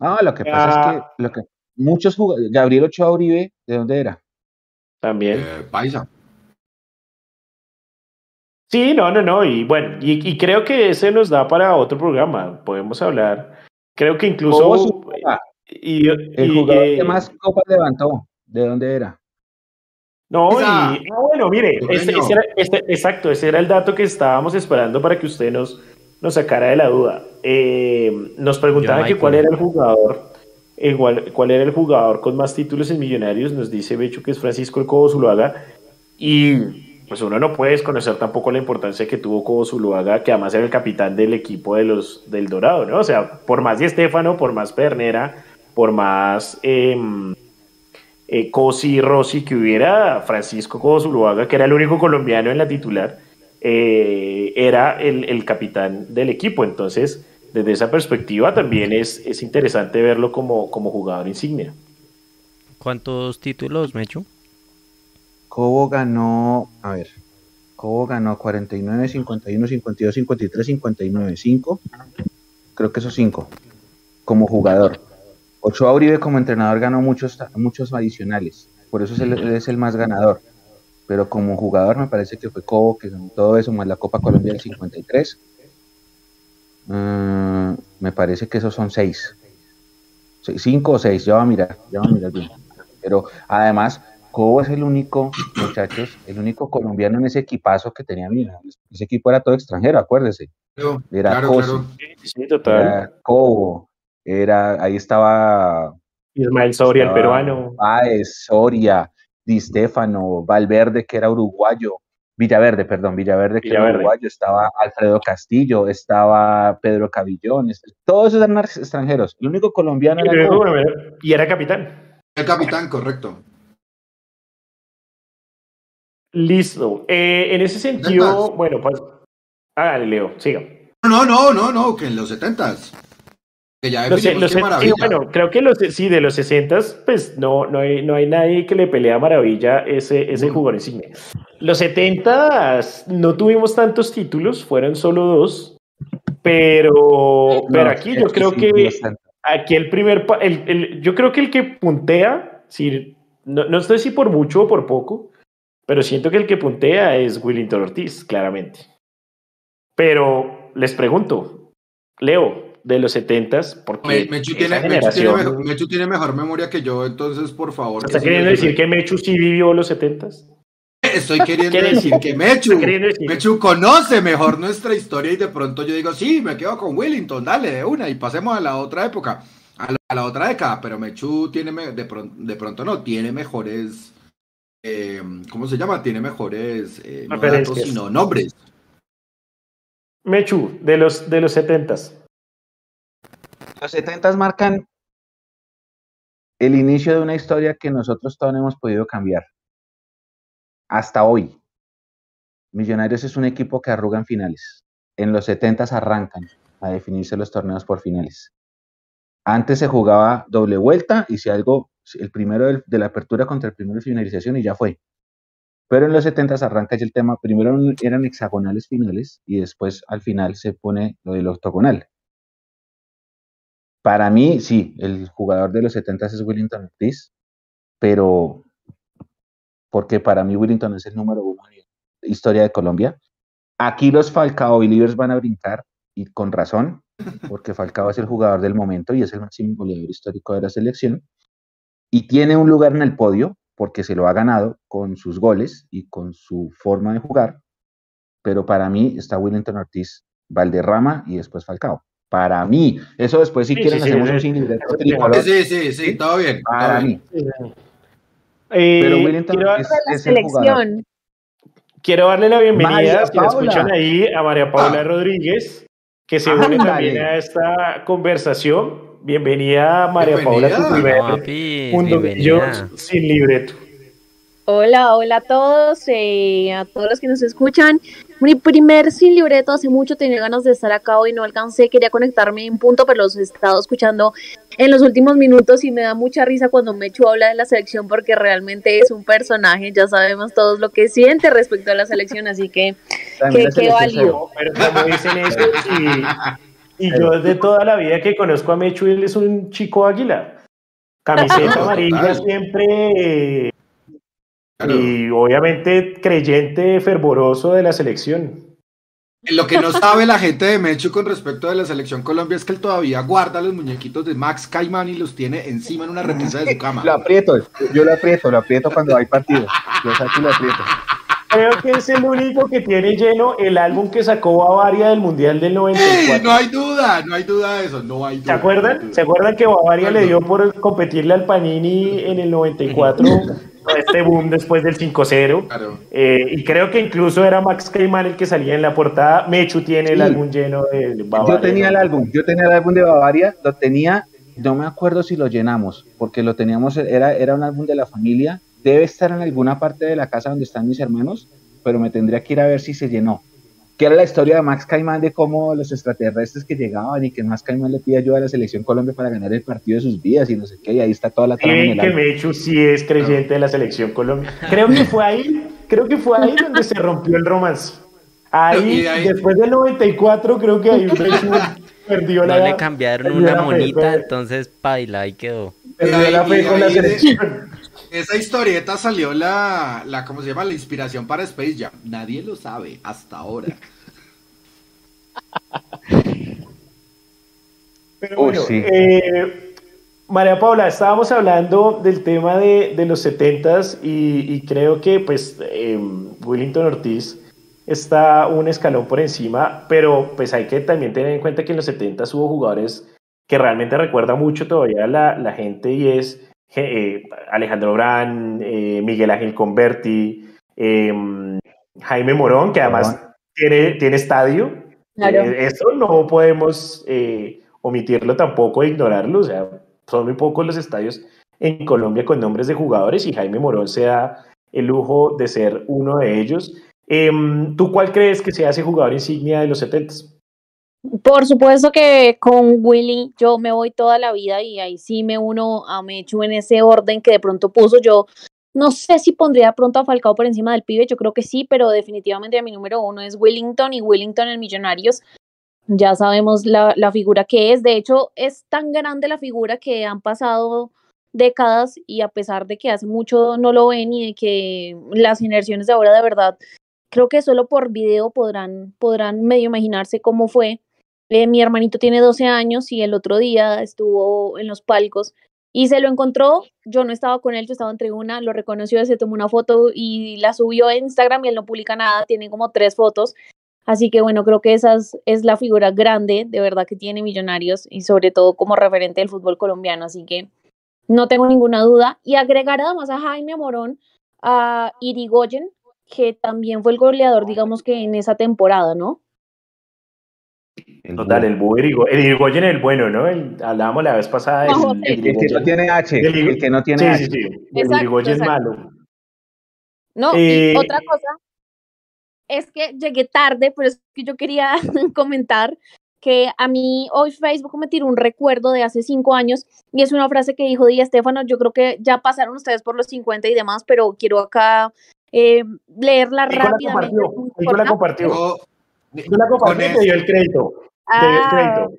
No, lo que pasa es que, ah. lo que muchos jugadores, Gabriel Ochoa Uribe, ¿de dónde era? También. Eh, paisa. Sí, no, no, no, y bueno, y, creo que ese nos da para otro programa, podemos hablar. Creo que incluso... Y, el jugador que más copas levantó, ¿de dónde era? No, y bueno, mire, este, este, exacto, ese era el dato que estábamos esperando para que usted nos, nos sacara de la duda. Eh, nos preguntaba que cuál era el jugador, igual, cuál era el jugador con más títulos en Millonarios, nos dice Becho que es Francisco el Cobo Zuluaga, y pues uno no puede desconocer tampoco la importancia que tuvo Cobo Zuluaga, que además era el capitán del equipo de los, del Dorado, ¿no? O sea, por más de Estefano, por más Pernera, por más... Eh, eh, Cosi Rossi que hubiera, Francisco Zuluaga, que era el único colombiano en la titular, eh, era el, capitán del equipo. Entonces, desde esa perspectiva también es, es interesante verlo como, como jugador insignia. ¿Cuántos títulos, Mecho? Cobo ganó, a ver, Cobo ganó 49, 51, 52, 53, 59, 5. Creo que esos 5 como jugador. Ochoa Uribe como entrenador ganó muchos, muchos adicionales, por eso es el, es el más ganador. Pero como jugador me parece que fue Cobo, que ganó todo eso, más la Copa Colombia del 53. Mm, me parece que esos son seis. Cinco o seis, ya va a mirar, ya va a mirar bien. Pero además, Cobo es el único, muchachos, el único colombiano en ese equipazo que tenía. Mira, ese equipo era todo extranjero, acuérdese. Era claro, Sí, total. Era Cobo, era, ahí estaba Ismael Soria, el peruano. Ah, es Soria, Di Stefano, Valverde, que era uruguayo, Villaverde, perdón, Villaverde, que era uruguayo, estaba Alfredo Castillo, estaba Pedro Cabillón, todos esos eran extranjeros. El único colombiano era. Y era capitán. El capitán, correcto. Listo. Eh, en ese sentido, bueno, pues. Ah, Leo, siga. No, no, no, no, que en los setentas. Que ya los, los, sí, bueno, creo que los, sí, de los 60 pues no, no, hay, no hay nadie que le pelea a Maravilla ese, ese jugador insignia. Los 70 no tuvimos tantos títulos, fueron solo dos, pero, pero aquí yo creo que aquí el primer, el, el, yo creo que el que puntea, si, no, no sé si por mucho o por poco, pero siento que el que puntea es Willington Ortiz, claramente. Pero les pregunto, Leo, de los 70s, porque Mechu tiene, generación... Mechu, tiene mejor, memoria que yo, entonces por favor. ¿Estás queriendo decir que Mechu sí vivió los 70s? Estoy queriendo decir que Mechu, Mechu conoce mejor nuestra historia y de pronto yo digo, sí, me quedo con Willington, dale de una y pasemos a la otra época, a la, otra década, pero Mechu tiene, de, pronto, de pronto no, tiene mejores eh, ¿cómo se llama? Tiene mejores, eh, no datos, sino nombres. Mechu, de los, de los 70 Los 70 marcan el inicio de una historia que nosotros todos hemos podido cambiar. Hasta hoy. Millonarios es un equipo que arruga en finales. En los 70 arrancan a definirse los torneos por finales. Antes se jugaba doble vuelta y si algo el primero de la apertura contra el primero de finalización y ya fue. Pero en los 70 arranca ya el tema, primero eran hexagonales finales y después al final se pone lo del octogonal. Para mí, sí, el jugador de los 70 es Willington Ortiz, pero porque para mí Willington es el número uno en historia de Colombia. Aquí los Falcao y Livers van a brincar, y con razón, porque Falcao es el jugador del momento y es el máximo goleador histórico de la selección y tiene un lugar en el podio porque se lo ha ganado con sus goles y con su forma de jugar, pero para mí está Willington Ortiz, Valderrama y después Falcao. Para mí, eso después si quieren hacemos un sin Sí, sí, sí, todo bien. Para mí. Eh, pero Willington Ortiz es el jugador. Quiero darle la bienvenida, si la escuchan ahí, a María Paula ah. Rodríguez, que se une también a esta conversación. Bienvenida, María Paula, tu primer Mundo sin libreto. Hola, hola a todos, eh, a todos los que nos escuchan. Mi primer sin libreto, hace mucho tenía ganas de estar acá hoy, no alcancé, quería conectarme en punto, pero los he estado escuchando en los últimos minutos y me da mucha risa cuando me echo a hablar de la selección porque realmente es un personaje, ya sabemos todos lo que siente respecto a la selección, así que qué válido. Pero como dicen eso, y yo desde toda la vida que conozco a Mechu, él es un chico águila. Camiseta [LAUGHS] amarilla siempre. Y obviamente creyente fervoroso de la selección. Lo que no sabe la gente de Mechu con respecto a la selección Colombia es que él todavía guarda los muñequitos de Max Caimán y los tiene encima en una repisa de su cama. Lo aprieto, yo lo aprieto, lo aprieto cuando hay partido. Yo saco lo aprieto creo que es el único que tiene lleno el álbum que sacó Bavaria del Mundial del 94. no hay duda, no hay duda de eso, no hay duda. ¿Se acuerdan? ¿Se acuerdan que Bavaria le dio por competirle al Panini en el 94? este boom después del 5-0. Eh, y creo que incluso era Max Cayman el que salía en la portada. Mechu tiene el álbum lleno de Bavaria. Yo tenía el álbum, yo tenía el álbum de Bavaria, lo tenía, no me acuerdo si lo llenamos, porque lo teníamos, era, era un álbum de la familia debe estar en alguna parte de la casa donde están mis hermanos, pero me tendría que ir a ver si se llenó. Que era la historia de Max Caimán de cómo los extraterrestres que llegaban y que Max Caimán le pide ayuda a la selección Colombia para ganar el partido de sus vidas y no sé qué, y ahí está toda la trama. que Mechu sí es creyente de la selección Colombia. Creo que fue ahí, creo que fue ahí donde se rompió el romance. Ahí, después del 94, creo que ahí [LAUGHS] Mechu perdió la. No le cambiaron una monita, entonces paila, ahí quedó. Perdió la fe con la selección. Esa historieta salió la, la, ¿cómo se llama? La inspiración para Space Jam. Nadie lo sabe hasta ahora. [LAUGHS] Pero bueno, eh, María Paula, estábamos hablando del tema de, los 70s y, creo que pues eh, Willington Ortiz está un escalón por encima, pero pues hay que también tener en cuenta que en los 70s hubo jugadores que realmente recuerda mucho todavía la, la gente y es Alejandro Brand, eh, Miguel Ángel Converti, em, Jaime Morón, que además tiene, tiene estadio. Claro. Eh, eso no podemos eh, omitirlo tampoco e ignorarlo. O sea, son muy pocos los estadios en Colombia con nombres de jugadores y Jaime Morón se da el lujo de ser uno de ellos. Em, ¿Tú cuál crees que sea ese jugador insignia de los 70? Por supuesto que con Willy yo me voy toda la vida y ahí sí me uno a Mechu en ese orden que de pronto puso. Yo no sé si pondría pronto a Falcao por encima del pibe, yo creo que sí, pero definitivamente mi número uno es Willington y Willington en Millonarios. Ya sabemos la, la figura que es. De hecho, es tan grande la figura que han pasado décadas y a pesar de que hace mucho no lo ven y de que las generaciones de ahora de verdad creo que solo por video podrán, podrán medio imaginarse cómo fue. Eh, mi hermanito tiene 12 años y el otro día estuvo en los palcos y se lo encontró. Yo no estaba con él, yo estaba en tribuna, lo reconoció, se tomó una foto y la subió a Instagram y él no publica nada, tiene como tres fotos. Así que bueno, creo que esa es, es la figura grande de verdad que tiene Millonarios y sobre todo como referente del fútbol colombiano. Así que no tengo ninguna duda. Y agregar además a Jaime Morón, a Irigoyen, que también fue el goleador, digamos que en esa temporada, ¿no? El Total, el Búho Irigo- el Irigoyen el bueno, ¿no? El- hablábamos la vez pasada del Bajo, el. El que no tiene H, El el que no tiene Sí, H. sí, sí. El Exacto, Irigoyen exacto. malo. No, Eh, y otra cosa es que llegué tarde, pero es que yo quería [LAUGHS] comentar que a mí hoy Facebook me tiró un recuerdo de hace cinco años y es una frase que dijo Díaz Estefano, yo creo que ya pasaron ustedes por los 50 y demás, pero quiero acá eh, leerla rápidamente. la compartió. Yo- la y con te dio el crédito. Te dio el Ah, crédito.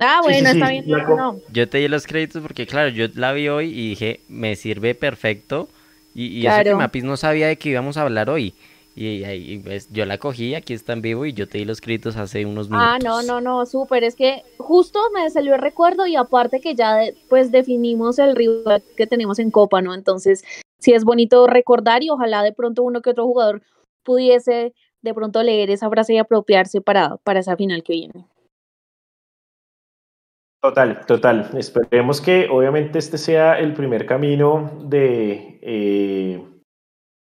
ah, Sí, sí, bueno, sí, está bien. no. Yo te di los créditos porque, claro, yo la vi hoy y dije, me sirve perfecto. Y, y eso que Claro. Mapis no sabía de qué íbamos a hablar hoy. Y, ahí, pues, yo la cogí, aquí está en vivo y yo te di los créditos hace unos minutos. Ah, no, no, no, súper. Es que justo me salió el recuerdo y aparte que ya de- pues definimos el rival que tenemos en Copa, ¿no? Entonces, sí es bonito recordar y ojalá de pronto uno que otro jugador pudiese de pronto leer esa frase y apropiarse para, esa final que viene. Total, total. Esperemos que obviamente este sea el primer camino de, eh,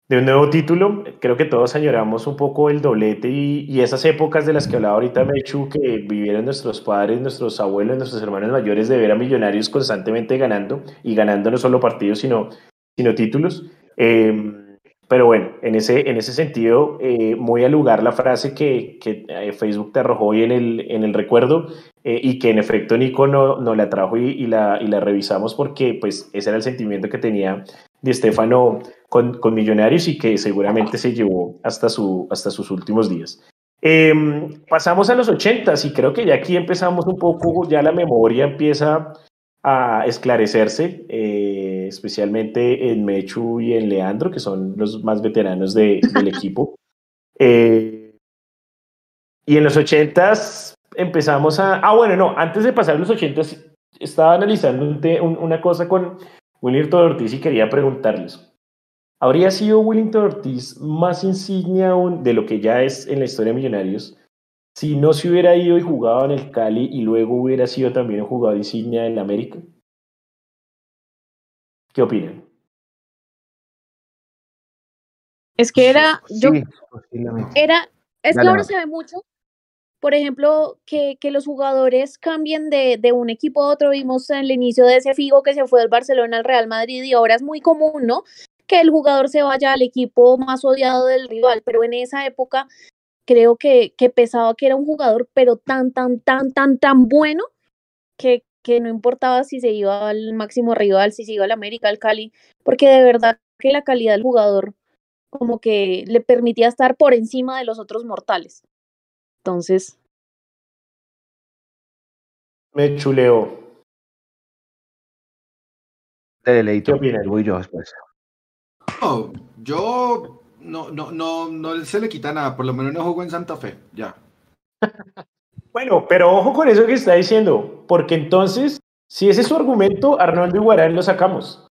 de un nuevo título. Creo que todos añoramos un poco el doblete y, y esas épocas de las que hablaba ahorita Mechu, que vivieron nuestros padres, nuestros abuelos, nuestros hermanos mayores, de ver a millonarios constantemente ganando y ganando no solo partidos, sino, sino títulos. Eh, pero bueno, en ese, en ese sentido, eh, muy al lugar la frase que, que eh, Facebook te arrojó hoy en el, en el recuerdo eh, y que en efecto Nico no, no la trajo y, y la, y la revisamos porque pues ese era el sentimiento que tenía Di Stefano con, con Millonarios y que seguramente se llevó hasta, su, hasta sus últimos días. Eh, pasamos a los 80 y creo que ya aquí empezamos un poco, ya la memoria empieza a esclarecerse, eh, especialmente en Mechu y en Leandro, que son los más veteranos de, del [LAUGHS] equipo. Eh, y en los 80s empezamos a... Ah, bueno, no, antes de pasar a los 80s, estaba analizando un te- un- una cosa con Willington Ortiz y quería preguntarles. ¿Habría sido Willington Ortiz más insignia aún de lo que ya es en la historia de Millonarios si no se hubiera ido y jugado en el Cali y luego hubiera sido también un jugador insignia en la América? ¿Qué opinan? Es que era, yo Sí. Era, es que Dale, ahora Mafe. se ve mucho, por ejemplo, que, que los jugadores cambien de, de un equipo a otro. Vimos en el inicio de ese Figo que se fue del Barcelona al Real Madrid y ahora es muy común, ¿no? Que el jugador se vaya al equipo más odiado del rival, pero en esa época creo que, que pesaba que era un jugador, pero tan, tan, tan, tan, tan bueno que, que no importaba si se iba al máximo rival, si se iba al América, al Cali, porque de verdad que la calidad del jugador como que le permitía estar por encima de los otros mortales. Entonces, Me chuleo. Te deleito. Voy yo después. No, yo no, no, no, no se le quita nada, por lo menos no jugó en Santa Fe, ya. [LAUGHS] Bueno, pero ojo con eso que está diciendo, porque entonces, si ese es su argumento, Arnoldo Iguarán lo sacamos.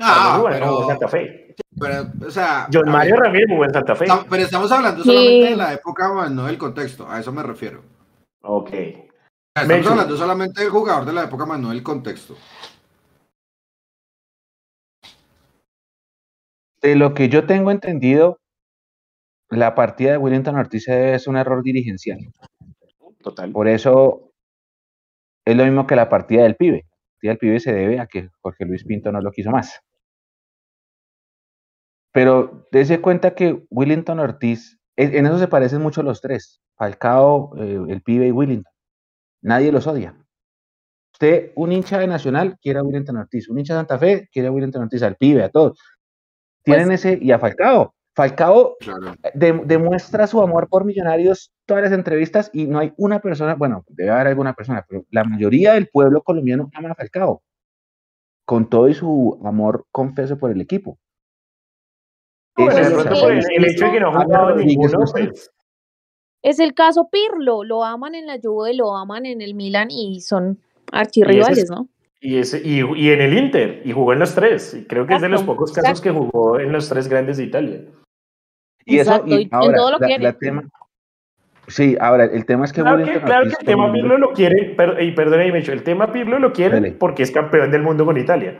Ah, Arnoldo Iguarán jugó pero, en Santa Fe. pero, o sea, John Mario ver, Ramírez jugó en Santa Fe. pero estamos hablando Sí. solamente de la época, no del contexto, a eso me refiero. Ok. Estamos hablando solamente del jugador de la época, más no del contexto. De lo que yo tengo entendido, la partida de Willington Ortiz es un error dirigencial. Total. Por eso es lo mismo que la partida del pibe. La partida del pibe se debe a que Jorge Luis Pinto no lo quiso más. Pero dése cuenta que Willington Ortiz, e, en eso se parecen mucho los tres, Falcao, eh, el pibe y Willington. Nadie los odia. Usted, un hincha de Nacional, quiere a Willington Ortiz. Un hincha de Santa Fe, quiere a Willington Ortiz, al pibe, a todos. Tienen Pues ese, y a Falcao. Falcao Claro. de- demuestra su amor por Millonarios todas las entrevistas y no hay una persona, bueno, debe haber alguna persona, pero la mayoría del pueblo colombiano ama a Falcao, con todo y su amor confeso por el equipo. Bueno, es el- por el, el hecho de que no ha jugado ninguno, pues, Es el caso Pirlo, lo aman en la Juve, lo aman en el Milan y son archirrivales, es- ¿no? y, ese, y, y en el Inter, y jugó en los tres. Y creo que es de los pocos casos que jugó en los tres grandes de Italia. Y eso, Exacto, y y en ahora, todo lo la- la tema, sí, ahora, el tema es que Claro que, claro el tema Pirlo lo quieren, pero, y el tema Pirlo lo quieren Dale. porque es campeón del mundo con Italia.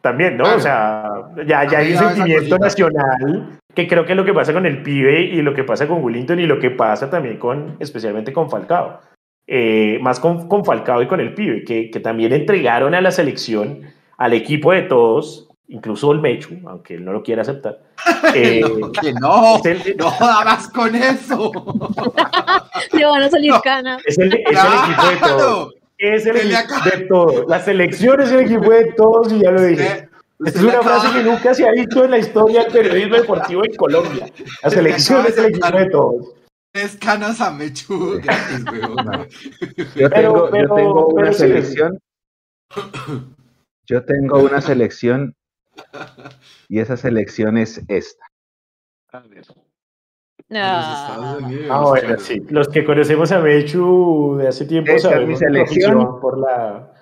También, ¿no? Claro. O sea, ya, ya hay un sentimiento nacional que creo que es lo que pasa con el pibe y lo que pasa con Willington y lo que pasa también con, especialmente con Falcao. Eh, más con, con Falcao y con el pibe, que, que también entregaron a la selección, al equipo de todos, incluso Olmechu, aunque él no lo quiera aceptar. [LAUGHS] eh, No, que no, es el- no jodas con eso. [LAUGHS] Le van a salir No. canas. es el, es el equipo de todos. Claro. Es el equipo de todos. La selección es el equipo de todos y ya lo dije. Usted- Esta es una acaba- frase que nunca se ha dicho en la historia del periodismo deportivo en Colombia. La Se le selección es el equipo de todos. Tres canas a Mechu gratis, weón. yo Pero- tengo, yo pero- tengo una pero sí. selección, yo tengo una selección y esa selección es esta. Estados Unidos, Ah, bueno, sí. Los que conocemos a Mechu de hace tiempo Esa es sabemos mi su selección. por la.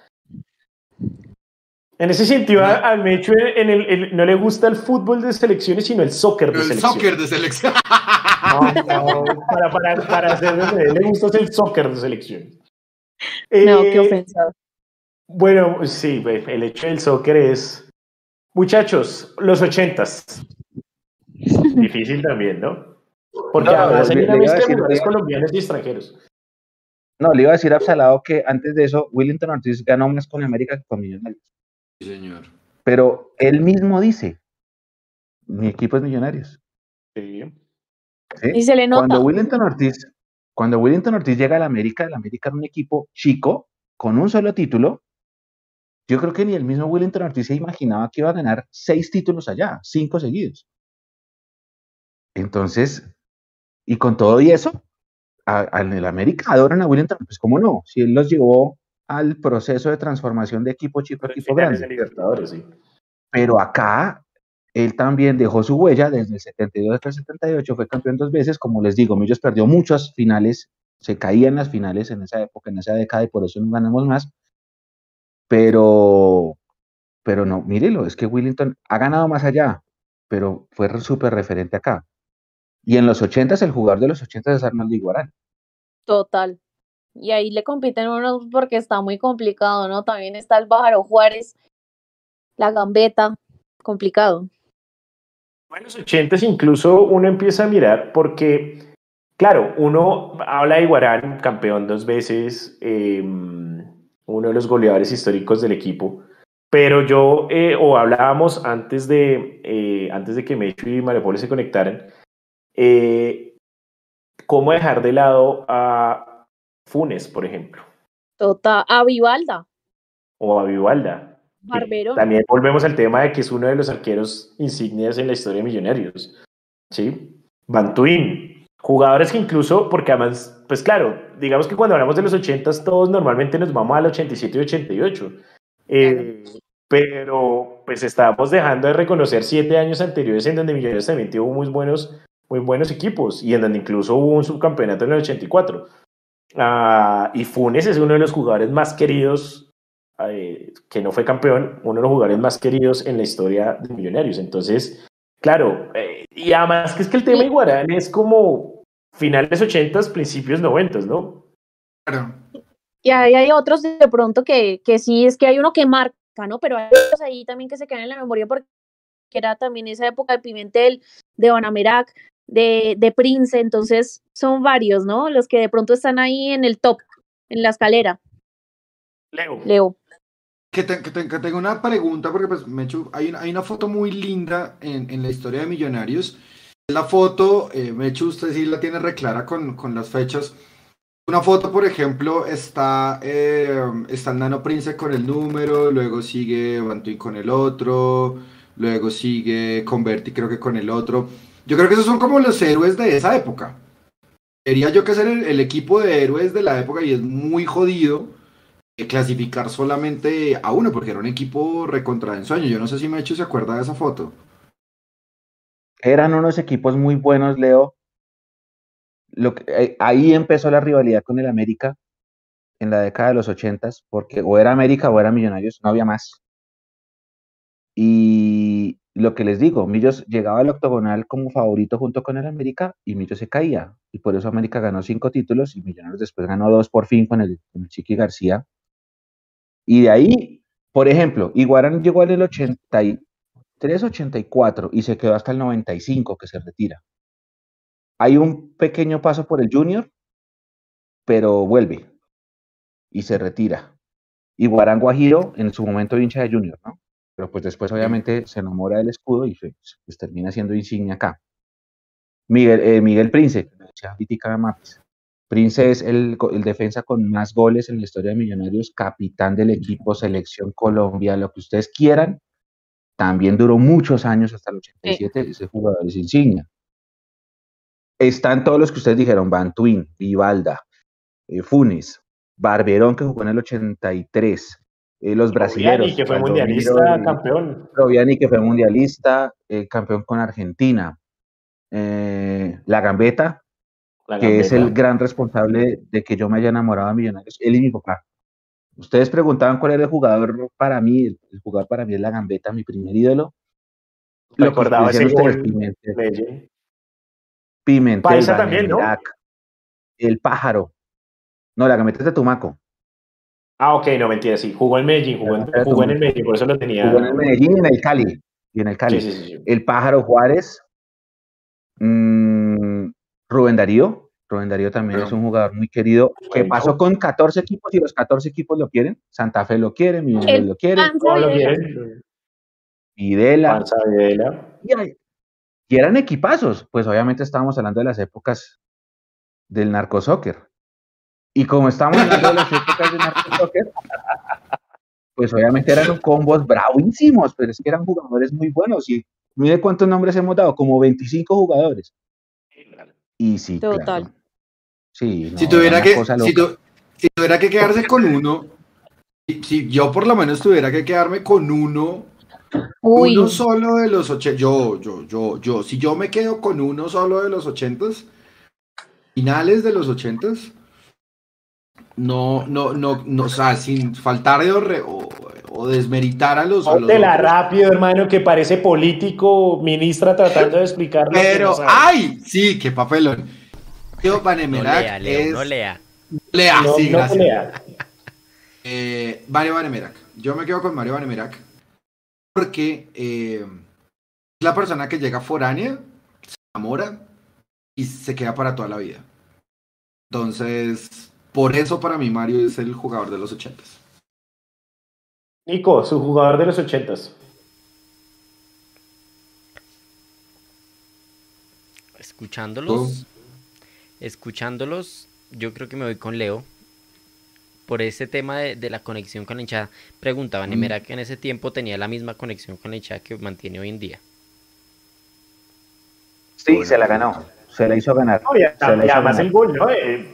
En ese sentido, a, a Mechu en el, el- no le gusta el fútbol de selecciones, sino el soccer de El selecciones. soccer de selección. No, no, para, para, para hacer de él le gusta el soccer de selección. no, Eh, qué ofensa. Bueno, sí, el hecho del soccer es. Muchachos, los ochentas. [LAUGHS] Difícil también, ¿no? Porque No, además hay una mezcla de decir- colombianos y extranjeros. No, le iba a decir a Absalado que antes de eso, Willington Ortiz ganó más con América que con Millonarios. Sí, señor. Pero él mismo dice, mi equipo es Millonarios. Sí. ¿sí? Y se le nota. Cuando Willington Ortiz, cuando Willington Ortiz llega a la América, el América era un equipo chico, con un solo título. Yo creo que ni el mismo Willington Ortiz se imaginaba que iba a ganar seis títulos allá, cinco seguidos. Entonces, y con todo y eso, en el América adoran a Willington, pues cómo no, si él los llevó al proceso de transformación de equipo chico a equipo grande. de Libertadores, sí. Pero acá él también dejó su huella desde el 72 hasta el 78, fue campeón dos veces, como les digo, Millos perdió muchas finales, se caía en las finales en esa época, en esa década, y por eso no ganamos más. Pero, pero no, mírelo, es que Willington ha ganado más allá, pero fue súper referente acá. Y en los 80 el jugador de los 80 es Arnaldo Iguarán. Total. Y ahí le compiten unos porque está muy complicado, ¿no? También está el Bájaro Juárez, la Gambeta, complicado. En los 80 incluso uno empieza a mirar porque, claro, uno habla de Iguarán, campeón dos veces, eh, uno de los goleadores históricos del equipo, pero yo, eh, o hablábamos antes de, eh, antes de que Mechu y Mario Polo se conectaran, eh, cómo dejar de lado a Funes, por ejemplo, Total. A Vivalda, o a Vivalda. que Barberón. También volvemos al tema de que es uno de los arqueros insignias en la historia de Millonarios. ¿Sí? Bantuín. Jugadores que incluso, porque además, pues claro, digamos que cuando hablamos de los 80 todos normalmente nos vamos al 87 y 88. Eh, pero pues estábamos dejando de reconocer siete años anteriores en donde Millonarios también tuvo muy buenos, muy buenos equipos y en donde incluso hubo un subcampeonato en el 84. Ah, y Funes es uno de los jugadores más queridos eh, que no fue campeón, uno de los jugadores más queridos en la historia de Millonarios. Entonces, claro, eh, y además que es que el tema Sí. Iguarán es como finales 80s, principios 90s, ¿no? Claro. Y ahí hay otros de pronto que, que sí, es que hay uno que marca, ¿no? Pero hay otros ahí también que se quedan en la memoria porque que era también esa época de Pimentel, de Banamerac, de, de Prince, entonces son varios, ¿no? Los que de pronto están ahí en el top, en la escalera. Leo. Leo. Que, te- que te- que tengo una pregunta, porque pues me echo- hay, una, hay una foto muy linda en, en la historia de Millonarios. La foto, eh, Mechu, usted sí la tiene reclara con, con las fechas. Una foto, por ejemplo, está, eh, está el Nano Prince con el número, luego sigue Bantuin con el otro, luego sigue Converti creo que con el otro. Yo creo que esos son como los héroes de esa época. Quería yo que ser el, el equipo de héroes de la época y es muy jodido clasificar solamente a uno, porque era un equipo recontra de ensueño. Yo no sé si Mechu se acuerda de esa foto. Eran unos equipos muy buenos, Leo. Lo que- eh, ahí empezó la rivalidad con el América en la década de los ochentas, porque o era América o era Millonarios, no había más. Y lo que les digo, Millos llegaba al octogonal como favorito junto con el América y Millos se caía. Y por eso América ganó cinco títulos y Millonarios después ganó dos por fin con el, con el Chiqui García. Y de ahí, por ejemplo, Iguarán llegó en el 83, 84 y se quedó hasta el 95 que se retira. Hay un pequeño paso por el Junior, pero vuelve y se retira. Y Guarán Guajiro en su momento hincha de Junior, ¿no? Pero pues después obviamente se enamora del escudo y pues, termina siendo insignia acá. Miguel, eh, Miguel Prince, ahorita Mapes. Prince es el, defensa con más goles en la historia de Millonarios, capitán del equipo, selección Colombia, lo que ustedes quieran. También duró muchos años hasta el 87, ese jugador es insignia. Están todos los que ustedes dijeron, Bantuin, Vivalda, eh, Funes, Barberón que jugó en el 83, eh, los brasileños. Que fue mundialista, campeón. Troviani, que fue mundialista, eh, campeón con Argentina. Eh, la Gambeta, La que es el gran responsable de que yo me haya enamorado de Millonarios, él y mi papá. Ustedes preguntaban cuál era el jugador para mí, el, jugador para mí es la Gambeta, mi primer ídolo. Lo Recordaba ese gol. Pimentel. Pimentel, Paisa también, ¿no? El pájaro. No, la Gambeta es de Tumaco. Ah, ok, no mentira, sí. Jugó en Medellín, jugó en, jugó en el. Medellín, por eso lo tenía. Jugó en el Medellín y en el Cali. Y en el Cali. Sí, sí, sí. El pájaro Juárez. mm, Rubén Darío. Rubén Darío también Pero- es un jugador muy querido que pasó con 14 equipos y los 14 equipos lo quieren. Santa Fe lo quiere, Millonarios lo quiere, Todos lo Videla. quieren. Videla. Panza Videla. Y, hay- y eran equipazos. Pues obviamente estábamos hablando de las épocas del narcosoccer. Y como estamos hablando de las épocas del narcosoccer, pues obviamente eran combos bravísimos, pero es que eran jugadores muy buenos. Y mire cuántos nombres hemos dado, como 25 jugadores. Y sí, Total. claro. Sí, si no, tuviera era que, si, tu- si tuviera que quedarse con uno, si, si yo por lo menos tuviera que quedarme con uno, Uy, uno solo de los ochentas, yo, yo, yo, yo, si yo me quedo con uno solo de los ochentas, finales de los ochentas, no, no, no, no, o sea, sin faltar de orre- o, o desmeritar a los, a los rápido, hermano, que parece político, ministra tratando de explicar lo que pero, no. ¡ay! Sí, qué papelón. Yo, No Vanemerac lea, Leo, es... no lea. Lea, No, sí, no gracias. [LAUGHS] Eh, Mario Vanemerac. Yo me quedo con Mario Vanemerac porque eh, es la persona que llega foránea, se enamora y se queda para toda la vida. Entonces, por eso para mí Mario es el jugador de los ochentas. Nico, su jugador de los ochentas. Escuchándolos, escuchándolos, yo creo que me voy con Leo. Por ese tema de, de la conexión con la hinchada. Preguntaban, ¿y Mm. mira que en ese tiempo tenía la misma conexión con la hinchada que mantiene hoy en día? Sí, se la ganó. Se la hizo ganar. No, y, Se la y hizo además ganar. el gol, ¿no? Eh,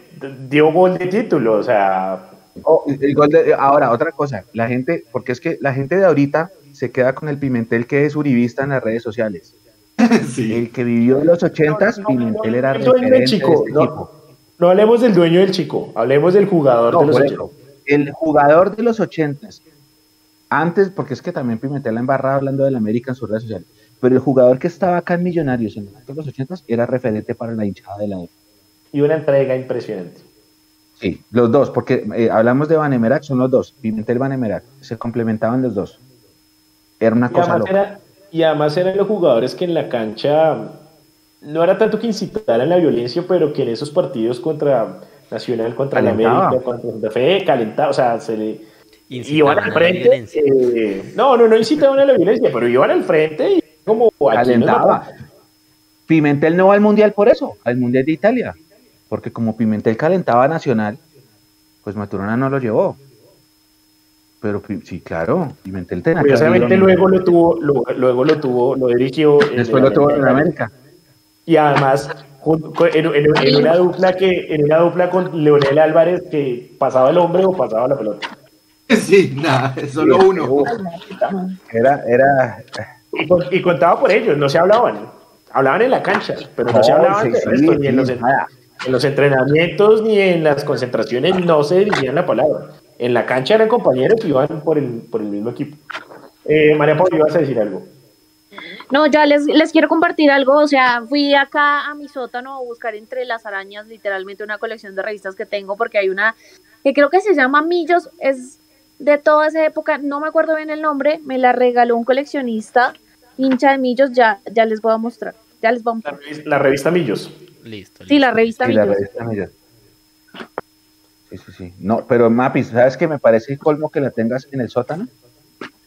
dio gol de título, o sea, Oh, el gol de- ahora, otra cosa, la gente, porque es que la gente de ahorita se queda con el Pimentel que es uribista en las redes sociales. [LAUGHS] sí. El que vivió en los ochentas, No, no, Pimentel no, era el dueño del chico, este no. hablemos del dueño del chico, hablemos del jugador No, de los ochentas. el jugador de los ochentas, antes, porque es que también Pimentel la embarraba hablando del América en sus redes sociales, pero el jugador que estaba acá en Millonarios en los ochentas era referente para la hinchada de la época. Y una entrega impresionante. Sí, los dos, porque eh, hablamos de Vanemerac, son los dos, Pimentel Vanemerac, se complementaban los dos. Era una Y cosa loca. era, y además eran los jugadores que en la cancha no era tanto que incitaran la violencia, pero que en esos partidos contra Nacional, contra la. América, contra Santa Fe, calentaba, o sea, se le iban al frente. violencia. eh, no, no, no incitaban a la violencia, pero iban al frente y como Calentaba. Pimentel no va al mundial por eso, al mundial de Italia. Porque como Pimentel calentaba Nacional, pues Maturana no lo llevó. Pero sí, claro, Pimentel tenía que Curiosamente luego lo tuvo, lo- luego lo tuvo, lo dirigió. en Después lo tuvo en América. América. Y además, en, en- en una dupla que, en una dupla con Leonel Álvarez que pasaba el hombre o pasaba la pelota. [LAUGHS] Sí, nada, solo uno. Era, era. Y, con- y contaba por ellos, no se hablaban. Hablaban en la cancha, pero no se hablaban sí, del sí, ni en los, nada. En los entrenamientos ni en las concentraciones no se dirigían la palabra. En la cancha eran compañeros que iban por el, por el mismo equipo. Eh, María Paula, ibas a decir algo. No, ya les, les quiero compartir algo. O sea, fui acá a mi sótano a buscar entre las arañas literalmente una colección de revistas que tengo porque hay una que creo que se llama Millos. Es de toda esa época, no me acuerdo bien el nombre. Me la regaló un coleccionista hincha de Millos. Ya, ya les voy a mostrar. Ya les La revista, la revista Millos. Listo, Sí, la listo. revista Sí, la Millos. revista Millos. Sí, sí, sí. No, pero Mapis, ¿sabes que me parece colmo que la tengas en el sótano?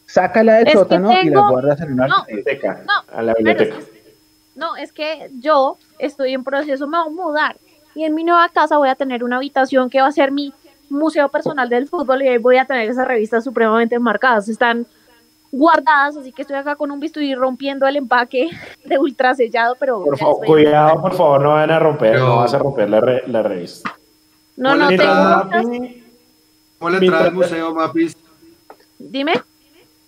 Sácala del Es sótano y la guardas en una. No. Biblioteca, No, a la biblioteca. es que- no, es que yo estoy en proceso, me voy a mudar y en mi nueva casa voy a tener una habitación que va a ser mi museo personal del fútbol y ahí voy a tener esas revistas supremamente marcadas. Están guardadas, así que estoy acá con un bisturí rompiendo el empaque de ultrasellado, pero Por favor, cuidado, por favor, no van a romper, no vas a romper la, re- la revista. no, no tengo muchas. ¿Cómo la entrada al museo, Mapis? Dime.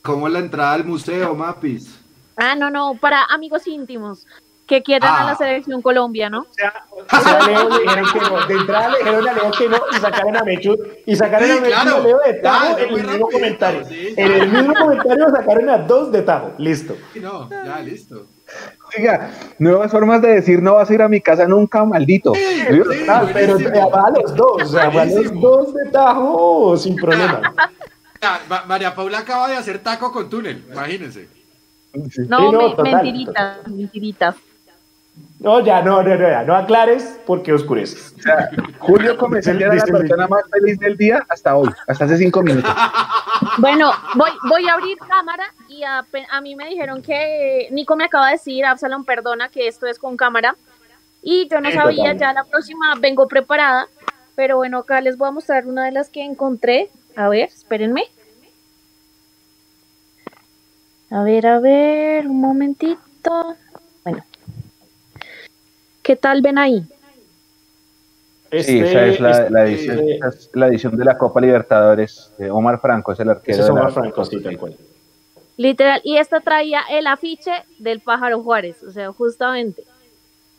¿Cómo la entrada al museo, Mapis? Ah, no, no, para amigos íntimos que quieran a Ah. la selección Colombia, ¿no? O sea, o [LAUGHS] sea, a Leo le [LAUGHS] dijeron que no. De entrada le dijeron a Leo que no y sacaron a Mechu. Y sacaron Sí, a Mechu y a claro. Leo de tajo en el mismo comentario. sí, En el mismo comentario sacaron a dos de tajo. Listo. Sí, no, ya, listo. Oiga, nuevas formas de decir no vas a ir a mi casa nunca, maldito. ¿Sí? sí. Ah, pero va a los dos. O sea, va a los dos de tajo sin problema. [LAUGHS] Ma- María Paula acaba de hacer taco con túnel, imagínense. No, Sí, no, me- total, mentiritas, mentiritas. No, ya, no, no, no, ya, no aclares porque oscureces. O sea, Julio Comensal era la persona más feliz del día hasta hoy, hasta hace cinco minutos. Bueno, voy, voy a abrir cámara y a, a mí me dijeron que Nico me acaba de decir, Absalom, perdona que esto es con cámara. Y yo no sabía, ya la próxima vengo preparada. Pero bueno, acá les voy a mostrar una de las que encontré. A ver, espérenme. A ver, a ver, un momentito. ¿Qué tal ven ahí? Este, Sí, esa es la, este- la edición, esa es la edición de la Copa Libertadores. Eh, Omar Franco es el arquero. Ese es de la- Omar Franco, sí, tal cual. Literal, y esta traía el afiche del pájaro Juárez, o sea, justamente.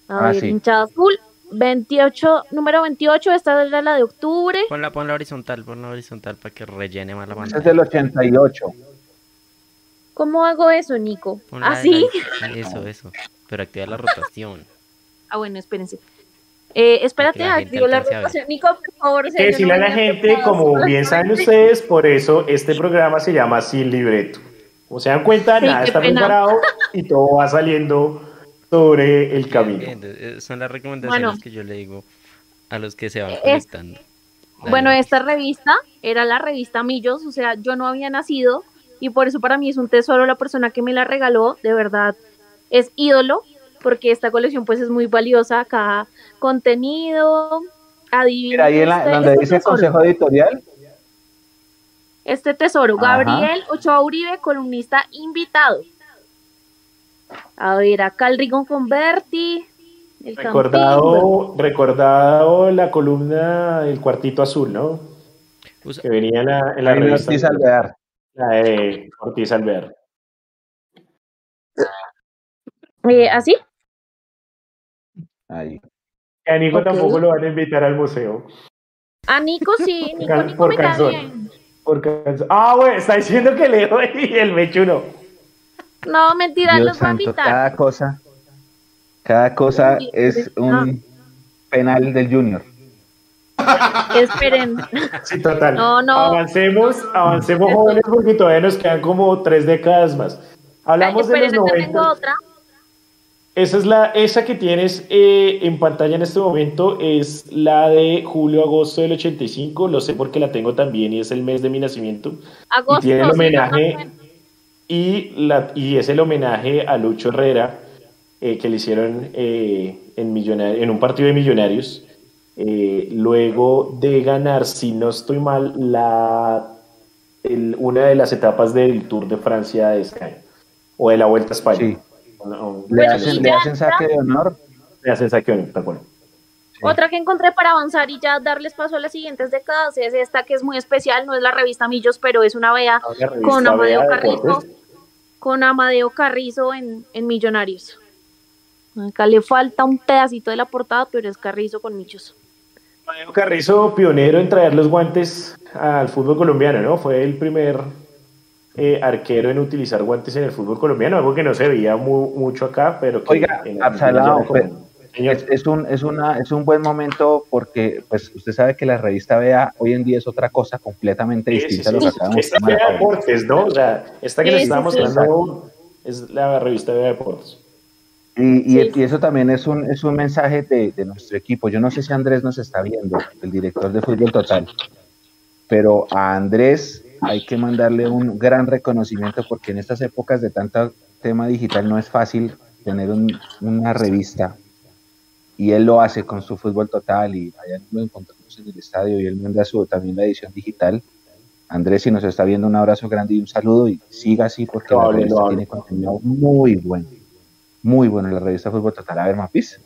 A Ah, ver, sí. hinchada azul, 28, número 28, esta era la de octubre. Ponla, ponla horizontal, ponla horizontal para que rellene más la Ese es pantalla. del 88. ¿Cómo hago eso, Nico? Ponla ¿Así? ahí, Eso, [LAUGHS] eso. Pero activa la rotación. Ah, bueno, espérense. Eh, espérate, Para que la rotación. Nico, por favor. Hay que decirle a la gente, como bien saben ustedes, por eso este programa se llama Sin Libreto. Como se dan cuenta, Sí, nada está pena. preparado y todo va saliendo sobre el camino. Eh, Son las recomendaciones Bueno. que yo le digo a los que se van conectando. Bueno, esta revista era la revista Millos, o sea, yo no había nacido y por eso para mí es un tesoro la persona que me la regaló, de verdad es ídolo, porque esta colección pues es muy valiosa, cada contenido, adivinen Mira, ahí en la, este, donde este dice tesoro, consejo editorial, este tesoro, Ajá. Gabriel Ochoa Uribe, columnista invitado. A ver, acá el Rigon Converti, el Campín, bueno, Recordado, recordado la columna del cuartito azul, ¿no? Que venía en la, en la revista. Ortiz Alvear. La de Ortiz Alvear. eh, ¿así? Ahí. A Nico Ok. tampoco lo van a invitar al museo. A Nico sí, [LAUGHS] Nico, Por Nico me cae calzón. bien. Porque, ah, bueno, está diciendo que Leo [LAUGHS] y el Mechu no. No, mentira, Dios los va a santo, invitar. cada cosa, cada cosa Sí, es un penal del Junior. Esperen. [LAUGHS] Sí, total. No, no. Avancemos, avancemos jóvenes porque todavía nos quedan como tres décadas más. Hablamos Ay, de los esperen, acá 90. tengo otra. Esa es la, esa que tienes eh, en pantalla en este momento es la de julio-agosto del 85. Lo sé porque la tengo también y es el mes de mi nacimiento. Agosto. y tiene el homenaje y, la, y es el homenaje a Lucho Herrera eh, que le hicieron eh, en, Millonar- en un partido de Millonarios. eh, luego de ganar, si no estoy mal, la, el- una de las etapas del Tour de Francia de este año o de la Vuelta a España. Sí. Le Bueno, hacen, le saque de honor. tal cual. Otra que encontré para avanzar y ya darles paso a las siguientes décadas es esta que es muy especial, no es la revista Millos, pero es una vea revista con Amadeo Carrizo, Deportes. con Amadeo Carrizo en, en Millonarios. Acá le falta un pedacito de la portada, pero es Carrizo con Millos. Amadeo Carrizo, pionero en traer los guantes al fútbol colombiano, ¿no? Fue el primer eh, arquero en utilizar guantes en el fútbol colombiano, algo que no se veía mu- mucho acá, pero que Oiga, común. Señor, Es, es un, es, una, es un buen momento porque pues usted sabe que la revista Vea hoy en día es otra cosa completamente sí, sí, distinta a sí, lo que sí. acabamos Esta es de Vea Deportes, ¿no? O sea, esta que Sí, les sí. mostrando es la revista Vea Deportes. Y, y- Sí. y eso también es un, es un mensaje de, de nuestro equipo. Yo no sé si Andrés nos está viendo, el director de Fútbol Total, pero a Andrés hay que mandarle un gran reconocimiento porque en estas épocas de tanto tema digital no es fácil tener un- una revista. Y él lo hace con su Fútbol Total y allá lo encontramos en el estadio y él manda su, también la edición digital. Andrés, si nos está viendo, un abrazo grande y un saludo y siga así porque la revista tiene contenido muy bueno. Muy bueno la revista Fútbol Total. A ver, Mapis.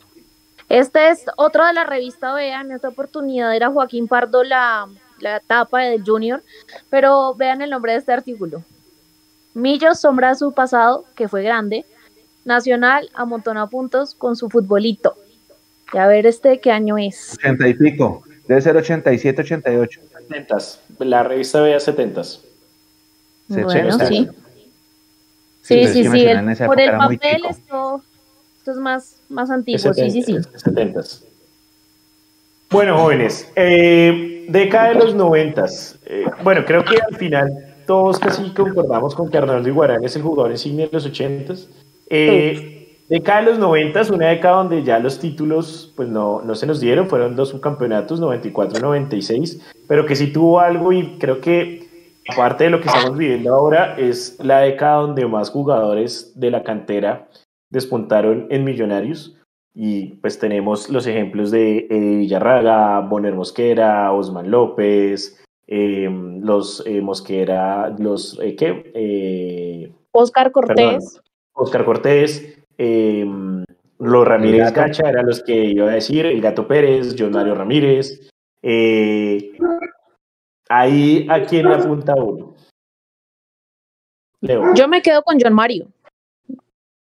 Este es otro de la revista Vea, en esta oportunidad era Joaquín Pardo la, la tapa del Junior, pero vean el nombre de este artículo. Millos sombra su pasado, que fue grande. Nacional amontona puntos con su futbolito. Y a ver este qué año es. 80 y pico. Debe ser 87, 88. 70 la revista Vea 70 Bueno, 70. sí. Sí, Sí, pero es sí, sí. El- por el papel esto, esto es más, más antiguo, sí, sí, sí. 70 Bueno, jóvenes, eh, década de los noventas. Eh, bueno, creo que al final todos casi concordamos con que Arnaldo Iguarán es el jugador insignia de los ochentas. Eh, década de los noventas, una década donde ya los títulos pues no, no se nos dieron, fueron dos subcampeonatos, 94-96, pero que sí tuvo algo y creo que aparte de lo que estamos viviendo ahora es la década donde más jugadores de la cantera despuntaron en Millonarios. Y pues tenemos los ejemplos de Eddie Villarraga, Bonner Mosquera, Osman López, eh, los eh, Mosquera, los eh, ¿qué? Eh, Oscar perdón, Cortés. Oscar Cortés, eh, los Ramírez. Gacha eran los que iba a decir, el Gato Pérez, John Mario Ramírez. eh, ahí a quién le apunta uno. Leo. Yo me quedo con John Mario.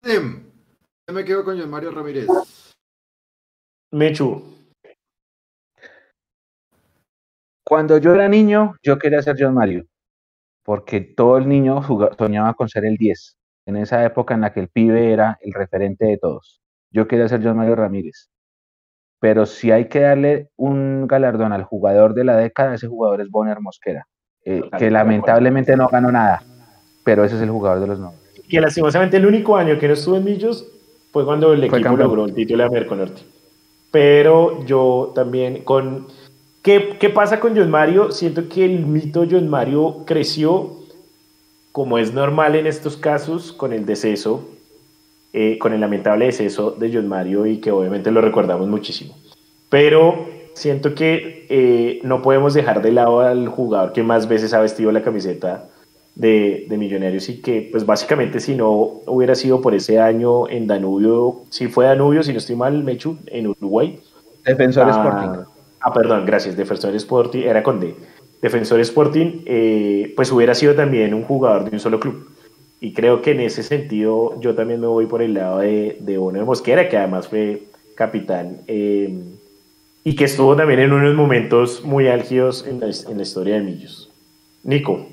Em, Yo me quedo con John Mario Ramírez. Mechu. Cuando yo era niño, yo quería ser John Mario, porque todo el niño juga- soñaba con ser el 10, en esa época en la que el pibe era el referente de todos. Yo quería ser John Mario Ramírez. Pero si hay que darle un galardón al jugador de la década, ese jugador es Bonner Mosquera, eh, que lamentablemente no ganó nada, pero ese es el jugador de los 90. que lastimosamente el único año que no estuvo en Millos fue cuando el Fue equipo campeón. logró el título de América Norte. Pero yo también con... ¿Qué, ¿Qué pasa con John Mario? Siento que el mito John Mario creció, como es normal en estos casos, con el deceso, eh, con el lamentable deceso de John Mario y que obviamente lo recordamos muchísimo. Pero siento que eh, no podemos dejar de lado al jugador que más veces ha vestido la camiseta de, de Millonarios y que pues básicamente si no hubiera sido por ese año en Danubio, si fue Danubio, si no estoy mal, Mechu, en Uruguay. Defensor Ah, Sporting. Ah, perdón, gracias, Defensor Sporting, era con D. Defensor Sporting, eh, pues hubiera sido también un jugador de un solo club. Y creo que en ese sentido yo también me voy por el lado de, de Bono de Mosquera, que además fue capitán eh, y que estuvo también en unos momentos muy álgidos en la, en la historia de Millos. Nico.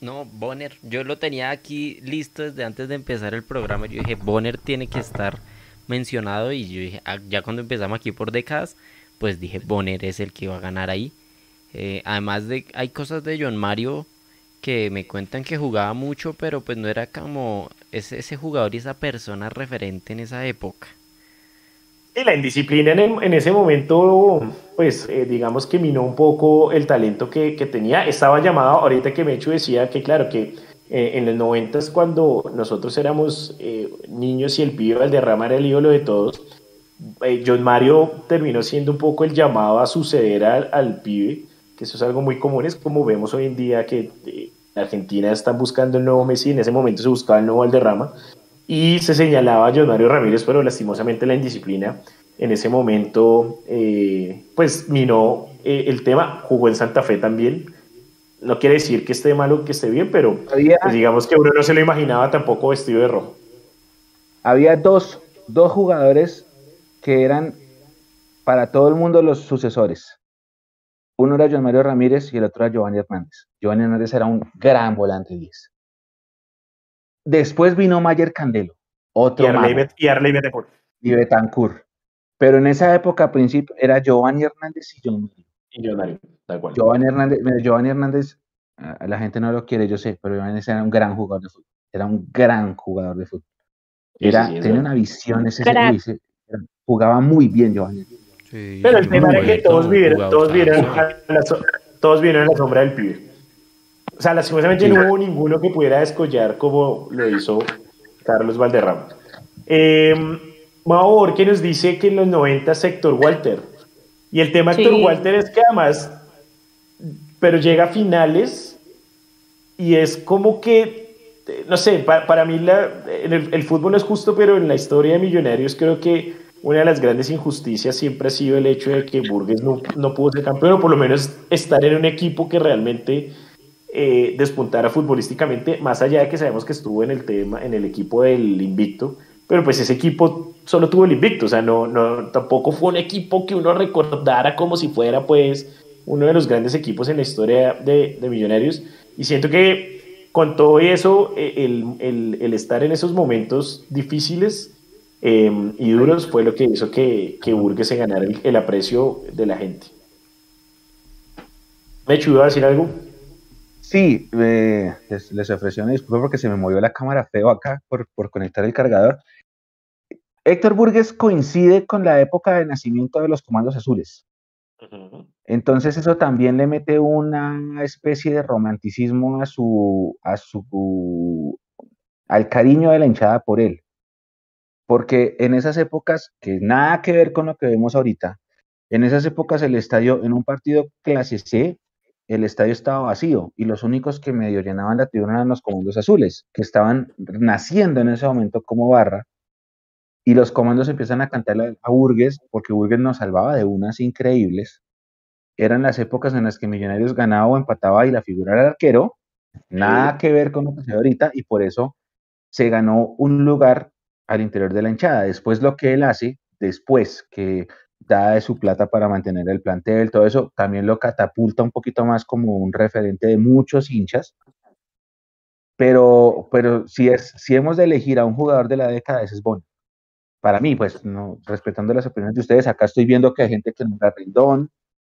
No, Bonner, yo lo tenía aquí listo desde antes de empezar el programa. Yo dije, Bonner tiene que estar mencionado. Y yo dije, ah, ya cuando empezamos aquí por décadas, pues dije, Bonner es el que va a ganar ahí. Eh, además de, hay cosas de John Mario que me cuentan que jugaba mucho, pero pues no era como ese, ese jugador y esa persona referente en esa época. Y la indisciplina en, ese momento, pues eh, digamos que minó un poco el talento que, tenía. Estaba llamado, ahorita que Mecho decía que claro, que eh, en los noventas cuando nosotros éramos eh, niños y el pibe Valderrama era el ídolo de todos, John Mario terminó siendo un poco el llamado a suceder al, al pibe, que eso es algo muy común, es como vemos hoy en día que en Argentina están buscando el nuevo Messi, en ese momento se buscaba el nuevo Valderrama y se señalaba a John Mario Ramírez, pero lastimosamente la indisciplina en ese momento, eh, pues minó eh, el tema, jugó en Santa Fe también. No quiere decir que esté malo, que esté bien, pero pues digamos que uno no se lo imaginaba tampoco vestido de rojo. Había dos, dos jugadores que eran para todo el mundo los sucesores. Uno era John Mario Ramírez y el otro era Giovanni Hernández. Giovanni Hernández era un gran volante 10. Después vino Mayer Candelo, otro y Arley, y Betancourt. Pero en esa época, al principio, era Giovanni Hernández y John Mario. Y John Mario, Giovanni Hernández, Giovanni Hernández, la gente no lo quiere, yo sé, pero Giovanni Hernández era un gran jugador de fútbol. Era un gran jugador de fútbol. Era, tenía una visión, ese, jugaba muy bien Giovanni. pero el tema era que todos vieron, todos vieron, todos vieron la sombra del pibe. O sea, lastimosamente no hubo ninguno que pudiera descollar como lo hizo Carlos Valderrama. Eh, Mauro, que nos dice que en los 90 Héctor Walter. Y el tema de Héctor Walter es que además, pero llega a finales y es como que, no sé, para, mí la, el, fútbol no es justo, pero en la historia de Millonarios creo que una de las grandes injusticias siempre ha sido el hecho de que Burgues no, no pudo ser campeón, o por lo menos estar en un equipo que realmente eh, despuntara futbolísticamente, más allá de que sabemos que estuvo en el tema, en el equipo del invicto, pero pues ese equipo solo tuvo el invicto, o sea, no, no, tampoco fue un equipo que uno recordara como si fuera pues uno de los grandes equipos en la historia de, Millonarios, y siento que con todo eso, e, el, el, estar en esos momentos difíciles em, y duros fue lo que hizo que, que Burgues ganara el, el aprecio de la gente. ¿Me ayudó a decir algo? Sí, les, les, ofreció una disculpa porque se me movió la cámara feo acá por, por conectar el cargador. Héctor Burgues coincide con la época de nacimiento de los comandos azules. Entonces eso también le mete una especie de romanticismo a su, a su, al cariño de la hinchada por él. Porque en esas épocas, que nada que ver con lo que vemos ahorita, en esas épocas el estadio en un partido clase C el estadio estaba vacío y los únicos que medio llenaban la tribuna eran los comandos azules, que estaban naciendo en ese momento como barra, y los comandos empiezan a cantarle a Burgues, porque Burgues nos salvaba de unas increíbles. Eran las épocas en las que Millonarios ganaba o empataba y la figura era el arquero, nada que ver con lo que se ahorita, y por eso se ganó un lugar al interior de la hinchada. Después lo que él hace, después que da de su plata para mantener el plantel, todo eso también lo catapulta un poquito más como un referente de muchos hinchas. Pero, pero si, es, si hemos de elegir a un jugador de la década, ese es Bono. Para mí, pues, no, respetando las opiniones de ustedes, acá estoy viendo que hay gente que nombra Rendón.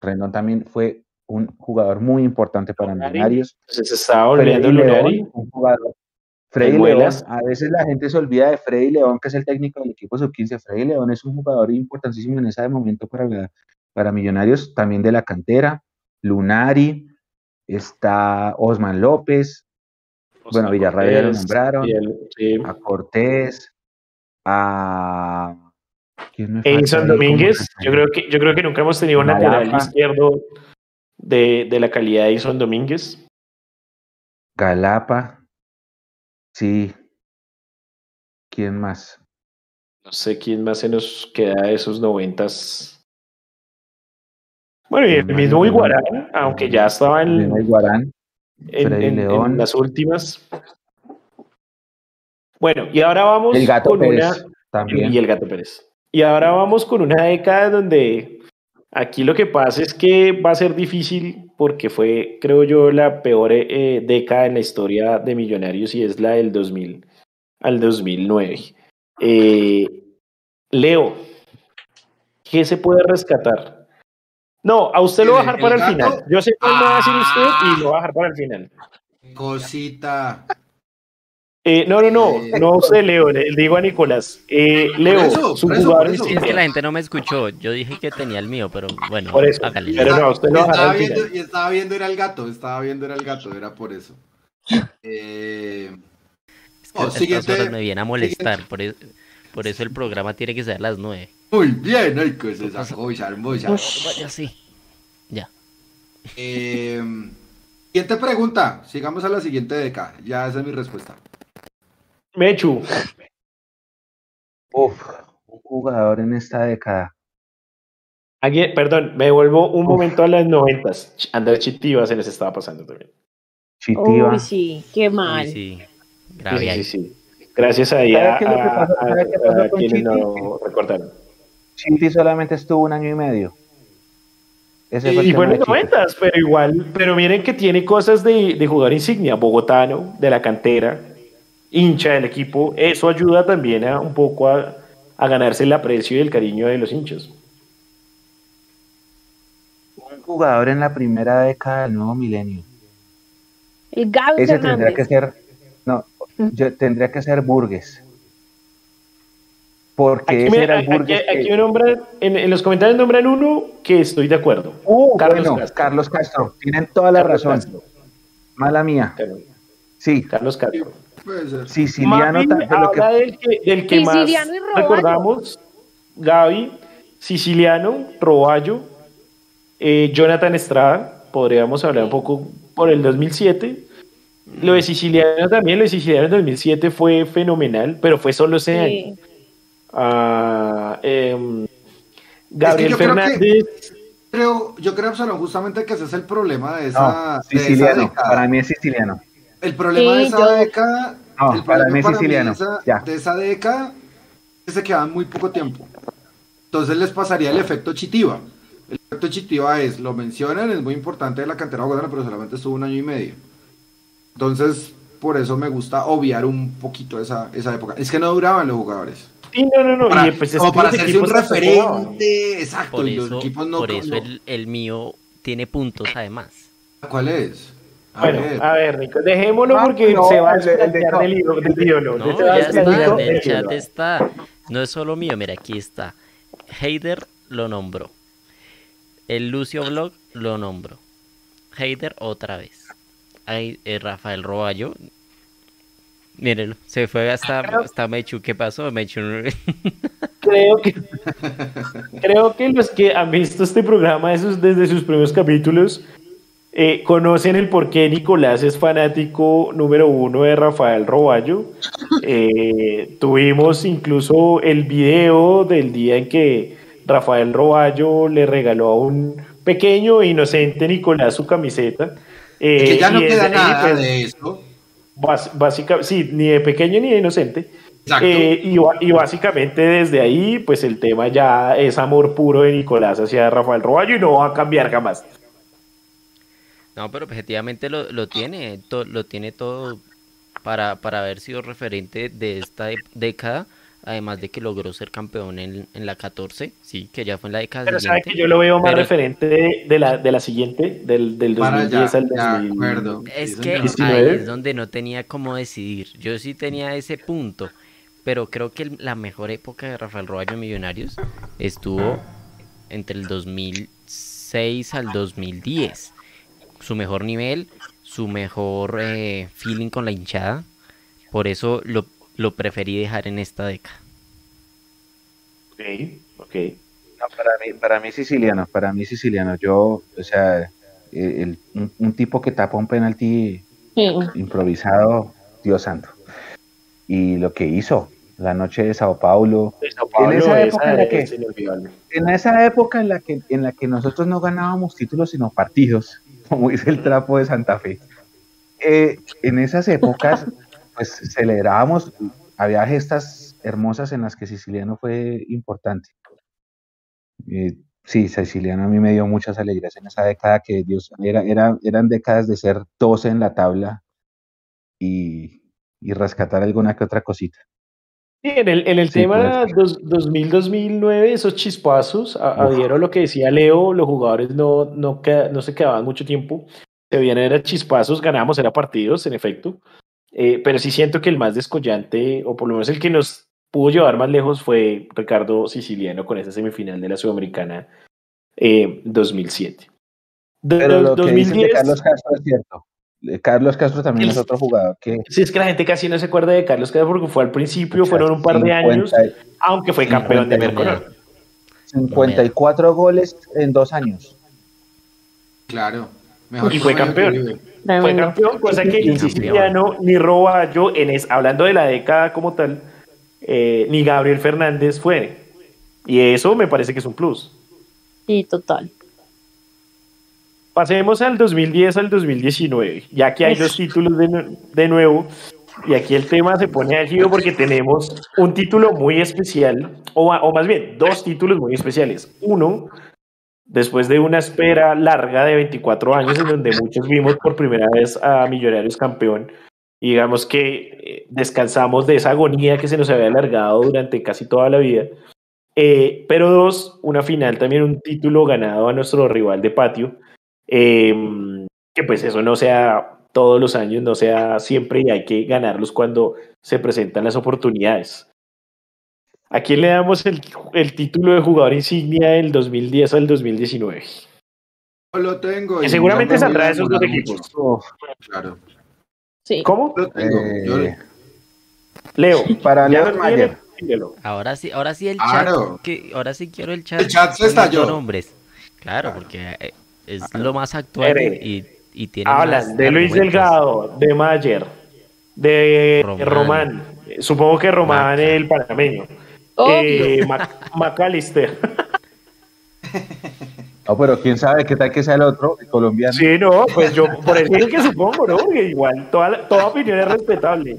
Rendón también fue un jugador muy importante para Millonarios. Se estaba olvidando un jugador Freddy León, a veces la gente se olvida de Freddy León, que es el técnico del equipo sub-15. Freddy León es un jugador importantísimo en ese momento para, para Millonarios, también de la cantera. Lunari, está Osman López, bueno, Villarreal ya lo nombraron, a Cortés, a... Edison Domínguez, yo creo, que, yo creo que nunca hemos tenido un lateral izquierdo de, de la calidad de Edison Domínguez. Galapa, Sí. ¿Quién más? No sé quién más se nos queda de esos noventas. Bueno, y el mismo Iguarán, aunque ya estaba en, Iguarán, en, las últimas. Bueno, y ahora vamos el gato con una. También. Y el gato Pérez. Y ahora vamos con una década donde aquí lo que pasa es que va a ser difícil porque fue, creo yo, la peor eh, década en la historia de Millonarios y es la del 2000 al 2009. Eh, Leo, ¿qué se puede rescatar? No, a usted lo va a dejar para el final. Yo sé que lo va a decir usted y lo va a dejar para el final. cosita. Eh, no, no, no, Eh, no sé, Leo, le digo a Nicolás. Eh, Leo, eso, su jugador eso. Es que la gente no me escuchó. Yo dije que tenía el mío, pero bueno, Por eso, hágale. pero no, usted lo estaba viendo, y estaba viendo era el gato, estaba viendo era el gato, era por eso. Eh, Es que estas siguiente- horas me viene a molestar. Por eso, por eso el programa tiene que ser a las nueve. muy bien, ay, que se sacó hermosa. Vaya, sí. Ya. Eh, siguiente pregunta, sigamos a la siguiente década, ya esa es mi respuesta. Mechu, Uf, un jugador en esta década. aquí- perdón, me vuelvo un Uf. momento a las noventas. Andrés Chitiva se les estaba pasando también. Chitiva. Uy, sí, qué Uy, mal. sí. Sí, Grave sí, ahí. sí. Gracias ahí ¿Sabe a, qué es lo que a- pasó? a- ¿Sabe qué pasó a con quienes Chiti? no recordaron. Chiti solamente estuvo un año y medio. Ese fue Y fue en los noventas, pero igual, pero miren que tiene cosas de, de jugador insignia, bogotano, de la cantera, hincha del equipo. Eso ayuda también a un poco a, a ganarse el aprecio y el cariño de los hinchas. Un jugador en la primera década del nuevo milenio. El Gaby Ese tendría que ser, no, yo tendría que ser Burgues. Porque Aquí, ese me- era el aquí- Burgues. aquí que- me nombran- en, en los comentarios nombran uno que estoy de acuerdo. Uh, Carlos bueno, Castro. Carlos Castro, tienen toda la Carlos razón. Castro. Mala mía. Carlos, Sí, Carlos Castro. Siciliano de lo que habla del que, del que más recordamos. Gaby, Siciliano, Roballo, eh, Jonathan Estrada, podríamos hablar un poco por el 2007. Lo de Siciliano también, lo de Siciliano en 2007 fue fenomenal, pero fue solo ese año. Sí. Ah, em, Gabriel yo creo que- Fernández, Creo, yo creo, Absalón, justamente que ese es el problema de esa, no, de esa siciliano. Para mí es siciliano. El problema de esa yo- década. No, el para problema mí es siciliano, de esa, ya. de esa década es que se quedaban muy poco tiempo. Entonces les pasaría el efecto Chitiva. El efecto Chitiva es, lo mencionan, es muy importante de la cantera bogotana, pero solamente estuvo un año y medio. Entonces, por eso me gusta obviar un poquito esa, esa época. Es que no duraban los jugadores. sí, no, no, no, Para, y pues es como para hacerse un referente, exacto. Por y los eso, equipos no. por eso no- el, el mío tiene puntos además. ¿Cuál es? A Bueno, ver. a ver, Nico, dejémoslo Ah, porque no, se va a no, del ídolo, No, ya está, desplantear en el chat está. No es solo mío, mira, aquí está. Heider lo nombró. El Lucio Blog lo nombró. Heider otra vez. Ahí eh, Rafael Roballo. Mírenlo, se fue hasta, hasta Mechu. ¿Qué pasó, Mechu? [LAUGHS] Creo que, creo que los que han visto este programa esos- desde sus primeros capítulos eh, conocen el por qué Nicolás es fanático número uno de Rafael Roballo. Eh, tuvimos incluso el video del día en que Rafael Roballo le regaló a un pequeño e inocente Nicolás su camiseta. Eh, que ya no queda nada pues, de eso. bas- básica- sí, ni de pequeño ni de inocente. Eh, y, y básicamente desde ahí, pues el tema ya es amor puro de Nicolás hacia Rafael Roballo y no va a cambiar jamás. No, pero objetivamente lo, lo tiene, to- lo tiene todo para, para haber sido referente de esta década, además de que logró ser campeón en, en la 14, sí, que ya fue en la década Pero sabe que yo lo veo más Pero- referente de, de la, de la siguiente, del, del Para 2010 allá, al de 2000. acuerdo. Es Sí, que señor. 19. ahí es donde no tenía cómo decidir. Yo sí tenía ese punto, pero creo que el- la mejor época de Rafael Roballo en Millonarios estuvo entre el 2006 al 2010. Su mejor nivel, su mejor eh, feeling con la hinchada. Por eso lo, lo preferí dejar en esta década. Ok, ok. No, para mí, para mí siciliano, para mí siciliano. Yo, o sea, eh, el- un, un tipo que tapa un penalti Sí. improvisado, Dios santo. Y lo que hizo la noche de Sao Paulo, De Sao Paulo, esa época en la que- en esa época en la que en la que nosotros no ganábamos títulos sino partidos, como dice el trapo de Santa Fe. eh, en esas épocas, [LAUGHS] pues celebrábamos, había gestas hermosas en las que Siciliano fue importante. Eh, sí, Siciliano a mí me dio muchas alegrías en esa década que Dios, era, era, eran décadas de ser 12 en la tabla y, y rescatar alguna que otra cosita. Sí, en el, en el Sí, tema pues. dos- 2000-2009, esos chispazos, adhiero a lo que decía Leo, los jugadores no, no, se quedaban mucho tiempo. se veían era chispazos, ganábamos era partidos, en efecto. Eh, pero sí siento que el más descollante, o por lo menos el que nos pudo llevar más lejos, fue Ricardo Siciliano con esa semifinal de la Sudamericana eh, 2007. De- Pero lo que dicen de 2010, Carlos Castro es cierto. Eh, Carlos Castro también es otro jugador que sí, es que la gente casi no se acuerda de Carlos Castro porque fue al principio, fueron un par de 50 años, aunque fue campeón de 50 Mercolor. 54 goles en dos años. Claro. Mejor Y fue campeón. Fue campeón, cosa que ni. Siciliano ni Roballo, en es, hablando de la década como tal, eh, ni Gabriel Fernández fue. Y eso me parece que es un plus. Sí, total. Pasemos al 2010 al 2019, ya que hay dos títulos de, de nuevo. Y aquí el tema se pone álgido porque tenemos un título muy especial, o, o más bien dos títulos muy especiales. Uno, después de una espera larga de 24 años en donde muchos vimos por primera vez a Millonarios campeón, y digamos que eh, descansamos de esa agonía que se nos había alargado durante casi toda la vida. Eh, pero dos, una final, también un título ganado a nuestro rival de patio, eh, que pues eso no sea todos los años, no sea siempre y hay que ganarlos cuando se presentan las oportunidades. ¿A quién le damos el, el título de jugador insignia del 2010 al 2019? Yo lo tengo. Y seguramente no saldrá de esos dos equipos. Claro. Sí. ¿Cómo? Lo tengo. Yo- Eh, Leo. para ¿ya Leo Mayer. Ahora sí, ahora sí el Claro. chat. Que, ahora sí quiero el chat. El chat se estalló. nombres. Claro, porque es lo más actual Ere. y, y tiene Hablan más de Luis. Delgado, de Mayer, de Román. Román. Supongo que Román Maca. el panameño. Eh, Mac- [LAUGHS] McAllister. No, pero quién sabe qué tal que sea el otro, el colombiano. Sí, no, pues yo por eso es que supongo, ¿no? Porque igual, toda, toda opinión es respetable.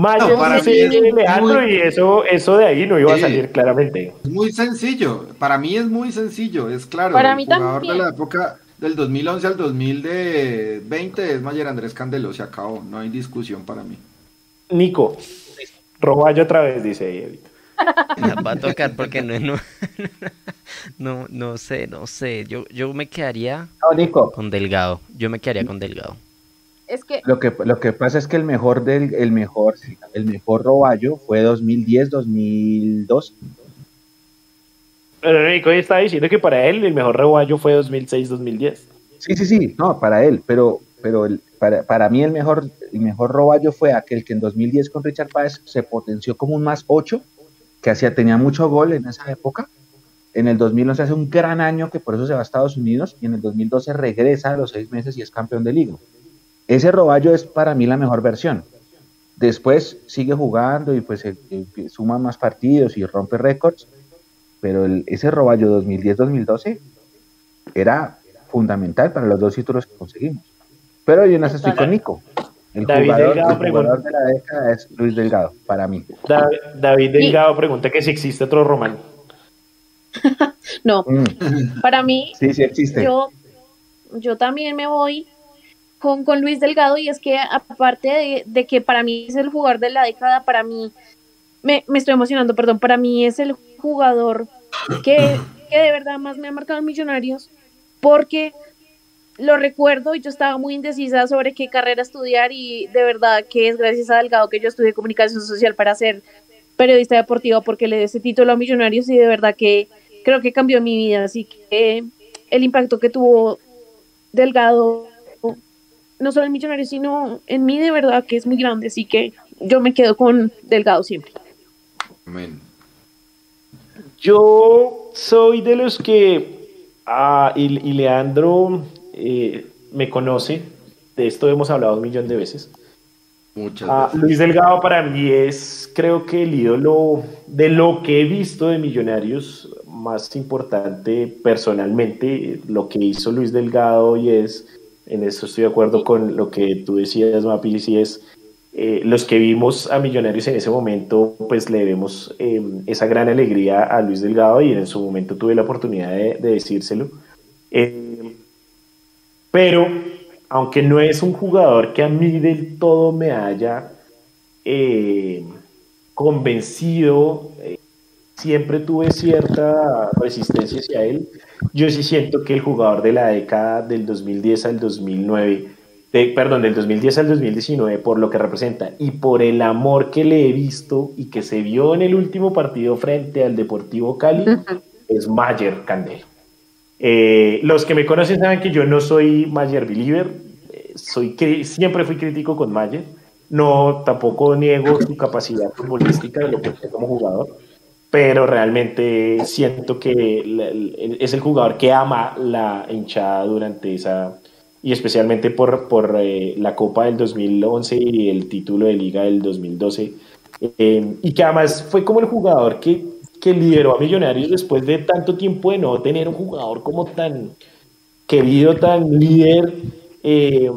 Mayer No, para dice mí es Alejandro muy- y eso, eso de ahí no iba a Sí. salir claramente. Es muy sencillo. Para mí es muy sencillo. Es claro. Para el mí jugador también. de la época del 2011 al 2020 es Mayer Andrés Candelo. Se acabó. No hay discusión para mí. Nico, Roballo otra vez, dice ahorita. [LAUGHS] Va a tocar porque no, no, [LAUGHS] no, no sé, no sé. Yo, yo me quedaría No, Nico, con Delgado. Yo me quedaría con Delgado. Es que lo que, lo que pasa es que el mejor del, el mejor, el mejor roballo fue 2010-2002. Pero Nico ya estaba diciendo que para él el mejor Roballo fue 2006-2010. Sí, sí, sí, no, para él, pero, pero el- para, para mí el mejor, el mejor roballo fue aquel que en 2010 con Richard Páez se potenció como un más 8, que hacía, tenía mucho gol en esa época. En el 2011 hace un gran año que por eso se va a Estados Unidos y en el 2012 regresa a los seis meses y es campeón de liga. Ese roballo es para mí la mejor versión. Después sigue jugando y pues eh, eh, suma más partidos y rompe récords, pero el- ese roballo 2010-2012 era fundamental para los dos títulos que conseguimos. Pero yo no sé, estoy con Nico. El David jugador, Delgado el jugador de la década es Luis Delgado, para mí. Da- David Delgado pregunta que si existe otro Román. [LAUGHS] no, Mm, para mí, sí, sí existe. yo, yo también me voy con, con Luis Delgado y es que aparte de, de que para mí es el jugador de la década, para mí, me, me estoy emocionando, perdón, para mí es el jugador que, que de verdad más me ha marcado en Millonarios porque lo recuerdo y yo estaba muy indecisa sobre qué carrera estudiar y de verdad que es gracias a Delgado que yo estudié comunicación social para ser periodista deportivo porque le di ese título a Millonarios y de verdad que creo que cambió mi vida, así que el impacto que tuvo Delgado no solo en Millonarios sino en mí de verdad que es muy grande, así que yo me quedo con Delgado siempre. Amén. Yo soy de los que, ah, y, y Leandro eh, me conoce, de esto hemos hablado un millón de veces. Muchas Ah, veces. Luis Delgado para mí es, creo que el ídolo de lo que he visto de Millonarios más importante personalmente, lo que hizo Luis Delgado y es, en eso estoy de acuerdo con lo que tú decías, Mapi, sí es, eh, los que vimos a Millonarios en ese momento, pues le debemos eh, esa gran alegría a Luis Delgado y en su momento tuve la oportunidad de, de decírselo. Eh, pero, aunque no es un jugador que a mí del todo me haya eh, convencido, eh, siempre tuve cierta resistencia hacia él. Yo sí siento que el jugador de la década del 2010 al 2009, perdón, del 2010 al 2019, por lo que representa y por el amor que le he visto y que se vio en el último partido frente al Deportivo Cali, es Mayer Candelo. Eh, los que me conocen saben que yo no soy Mayer believer, eh, soy, siempre fui crítico con Mayer, no tampoco niego su capacidad futbolística de lo que es como jugador, pero realmente siento que es el jugador que ama la hinchada durante esa, y especialmente por, por eh, la Copa del 2011 y el título de Liga del 2012, eh, y que además fue como el jugador que, que lideró a Millonarios después de tanto tiempo de no tener un jugador como tan querido, tan líder. Eh,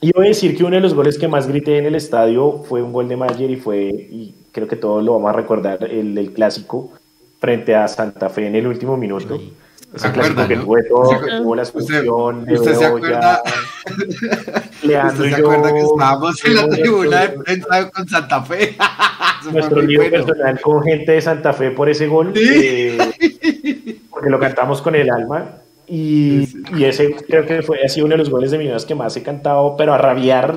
y voy a decir que uno de los goles que más grité en el estadio fue un gol de Mayer y fue, creo que todos lo vamos a recordar, el del clásico frente a Santa Fe en el último minuto. Ese clásico que tuvo todo, que tuvo la expulsión de ¿Usted se acuerda? ¿Usted se acuerda que estábamos en la tribuna de prensa con Santa Fe? [LAUGHS] Nuestro libro personal con gente de Santa Fe por ese gol. Eh, porque lo cantamos con el alma. Y, y, ese creo que fue, ha sido uno de los goles de Millonarios que más he cantado, pero a rabiar.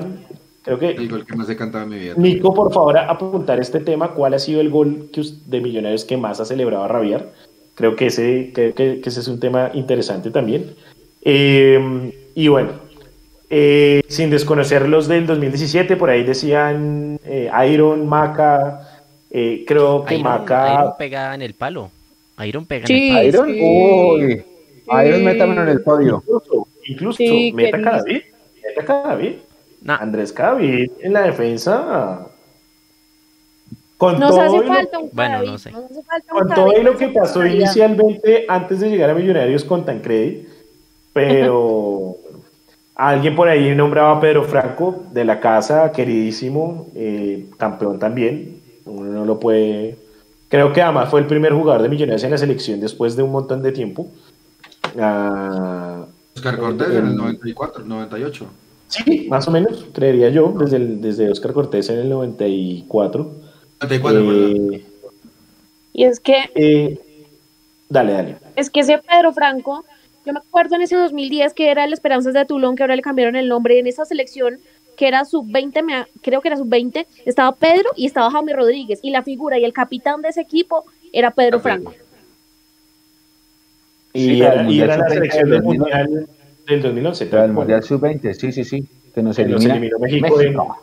Creo que. El gol que más he cantado en mi vida. Nico, por favor, apuntar este tema. ¿Cuál ha sido el gol que, de Millonarios que más ha celebrado a rabiar? Creo que ese, que, que ese es un tema interesante también. Eh, y bueno, eh, sin desconocer los del 2017, por ahí decían eh, Iron, Maca. creo que Maca. Iron pega en el palo. Iron pega en el palo. Iron, uy. Iron métamelo en el podio. Incluso, incluso meta cada vez. Meta cada vez. Andrés Cavill en la defensa. Con nos todo hace falta un Bueno, no sé. con todo lo que pasó inicialmente antes de llegar a Millonarios con Tancredi, pero [LAUGHS] alguien por ahí nombraba a Pedro Franco de la casa, queridísimo, eh, campeón también. Uno no lo puede. Creo que además fue el primer jugador de Millonarios en la selección después de un montón de tiempo. Uh, Oscar Cortés en el 94, 98. Sí, más o menos, creería yo, desde, el, desde Oscar Cortés en el 94. 94, eh, Y es que... Eh, dale, dale. Es que ese Pedro Franco, yo me acuerdo en ese 2010 que era el Esperanzas de Tulón, que ahora le cambiaron el nombre, en esa selección que era sub-20, creo que era sub-20, estaba Pedro y estaba Jaime Rodríguez, y la figura y el capitán de ese equipo era Pedro Franco. Y, era, la selección del Mundial del 2011. el Mundial Sub-20, sí, sí, sí. Que nos, eliminó México,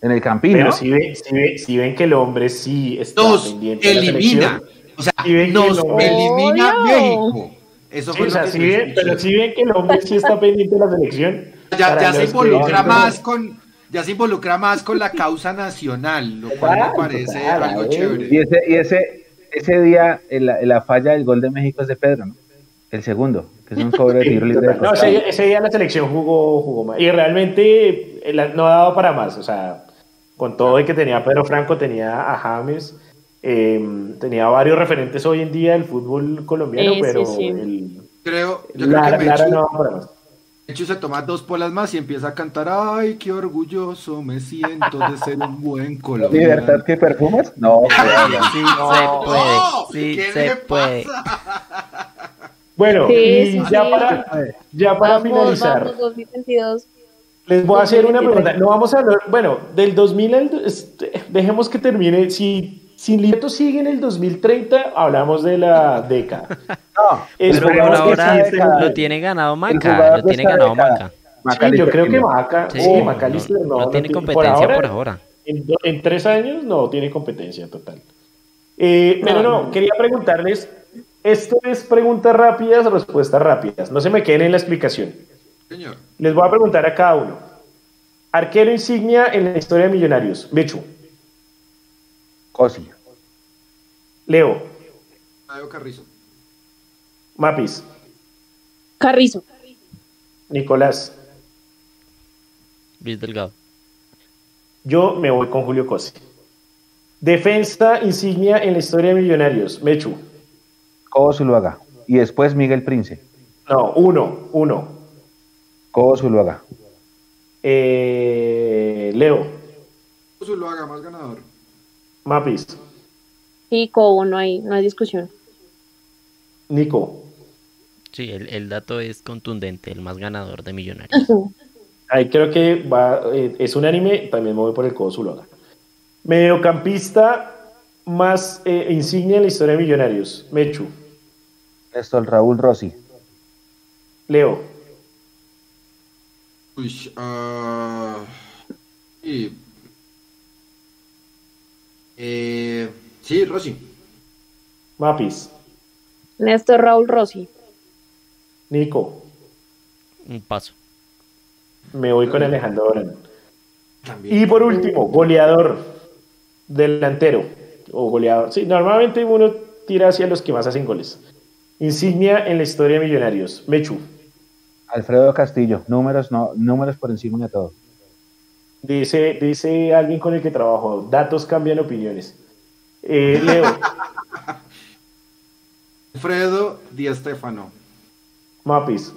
En, el Campino. Pero si, ven, si, ven que el hombre sí está nos pendiente elimina. o sea, nos elimina México. Eso fue o sea, si ven, pero si ven que el hombre sí está pendiente de la selección. Ya, ya se involucra más con ya se involucra más con la causa nacional, lo cual me parece algo chévere. Y ese, y ese, ese día, la, la, falla del gol de México es de Pedro, ¿no? El segundo, que es un [LAUGHS] sobre de tiro libre. No, ese, día la selección jugó, jugó más. Y realmente eh, no ha dado para más. O sea, con todo y que tenía Pedro Franco, tenía a James, em, tenía varios referentes hoy en día del fútbol colombiano, pero El, creo, yo creo que Mechu, no dado para más. Mechu se toma dos polas más y empieza a cantar, ay, qué orgulloso me siento de ser un buen colombiano. ¿Libertad que perfumas? [LAUGHS] No, sí, se puede, sí, se puede. Bueno, y ya para, ya para finalizar, les voy a hacer una pregunta. No vamos a hablar, bueno, del 2000 al, este, dejemos que termine. Si sin libreto sigue en el 2030, hablamos de la década. [LAUGHS] No, pero por ahora lo tiene ganado Maca, lo tiene ganado Maca. Sí, yo creo que Maca, sí, sí Maca no, no, tiene competencia por ahora. En, tres años no tiene competencia total. Eh, pero no, quería preguntarles esto es preguntas rápidas, respuestas rápidas. No se me queden en la explicación. Señor. Les voy a preguntar a cada uno. Arquero insignia en la historia de Millonarios. Bechu. Cosi. Leo. Leo Carrizo. Mapis. Carrizo. Nicolás. Luis Delgado. Yo me voy con Julio Cosi. Defensa insignia en la historia de Millonarios. Mechu. Cobo Zuluaga. Y después Miguel Prince. No, uno, uno. Cobo Zuluaga. Eh, Leo. Zuluaga, más ganador. Mapis. Sí, Cobo, no hay, no hay discusión. Nico. Sí, el, el dato es contundente, el más ganador de Millonarios. [LAUGHS] Ahí creo que va, eh, es un anime, también me voy por el Cobo Zuloaga. Mediocampista más eh, insignia en la historia de Millonarios. Mechu. Néstor Raúl Rossi. Leo. Uy, ah, y- eh, sí, Rosy. Mapis. Néstor Raúl Rossi. Nico. Un paso. Me voy con Alejandro. También. Y por último, goleador delantero. O goleador. Sí, normalmente uno tira hacia los que más hacen goles. Insignia en la historia de Millonarios. Mechu. Alfredo Castillo. Números, no, números por encima de todo. Dice, dice alguien con el que trabajo. Datos cambian opiniones. Eh, [LAUGHS] Leo. Alfredo Di Stefano. Mapis.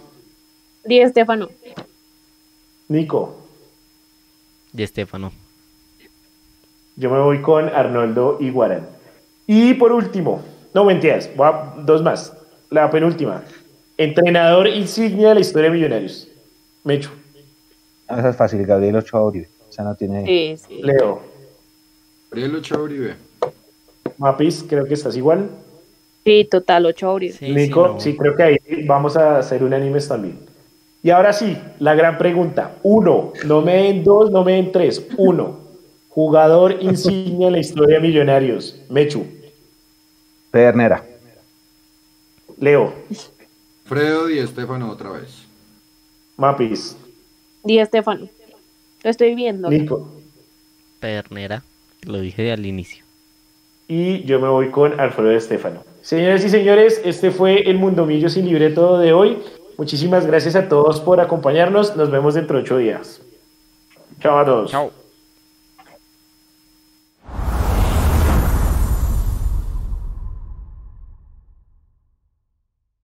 Di Estefano. Nico. De Estefano. Yo me voy con Arnoldo Iguarán. Y por último, no mentiras, voy a- dos más. La penúltima. Entrenador insignia de la historia de Millonarios. Mechu. No, Esa es fácil, Gabriel Ochoa Uribe. Esa no tiene. Sí, sí. Leo. Gabriel Ochoa Uribe. Mapis, creo que estás igual. Sí, total, ocho Uribe. Sí, Nico, sí, creo que ahí vamos a hacer unánimes también. Y ahora sí, la gran pregunta. Uno, no me den dos, no me den tres. Uno, jugador insignia en la historia de Millonarios. Mechu. Pedernera. Leo. Alfredo Di Stefano otra vez. Mapis. Di Estefano. Lo estoy viendo. Nico. Pedernera, lo dije al inicio. Y yo me voy con Alfredo Estefano. Señores y señores, este fue el Mundomillo sin libreto de hoy. Muchísimas gracias a todos por acompañarnos. Nos vemos dentro de ocho días. Chao a todos. Chao.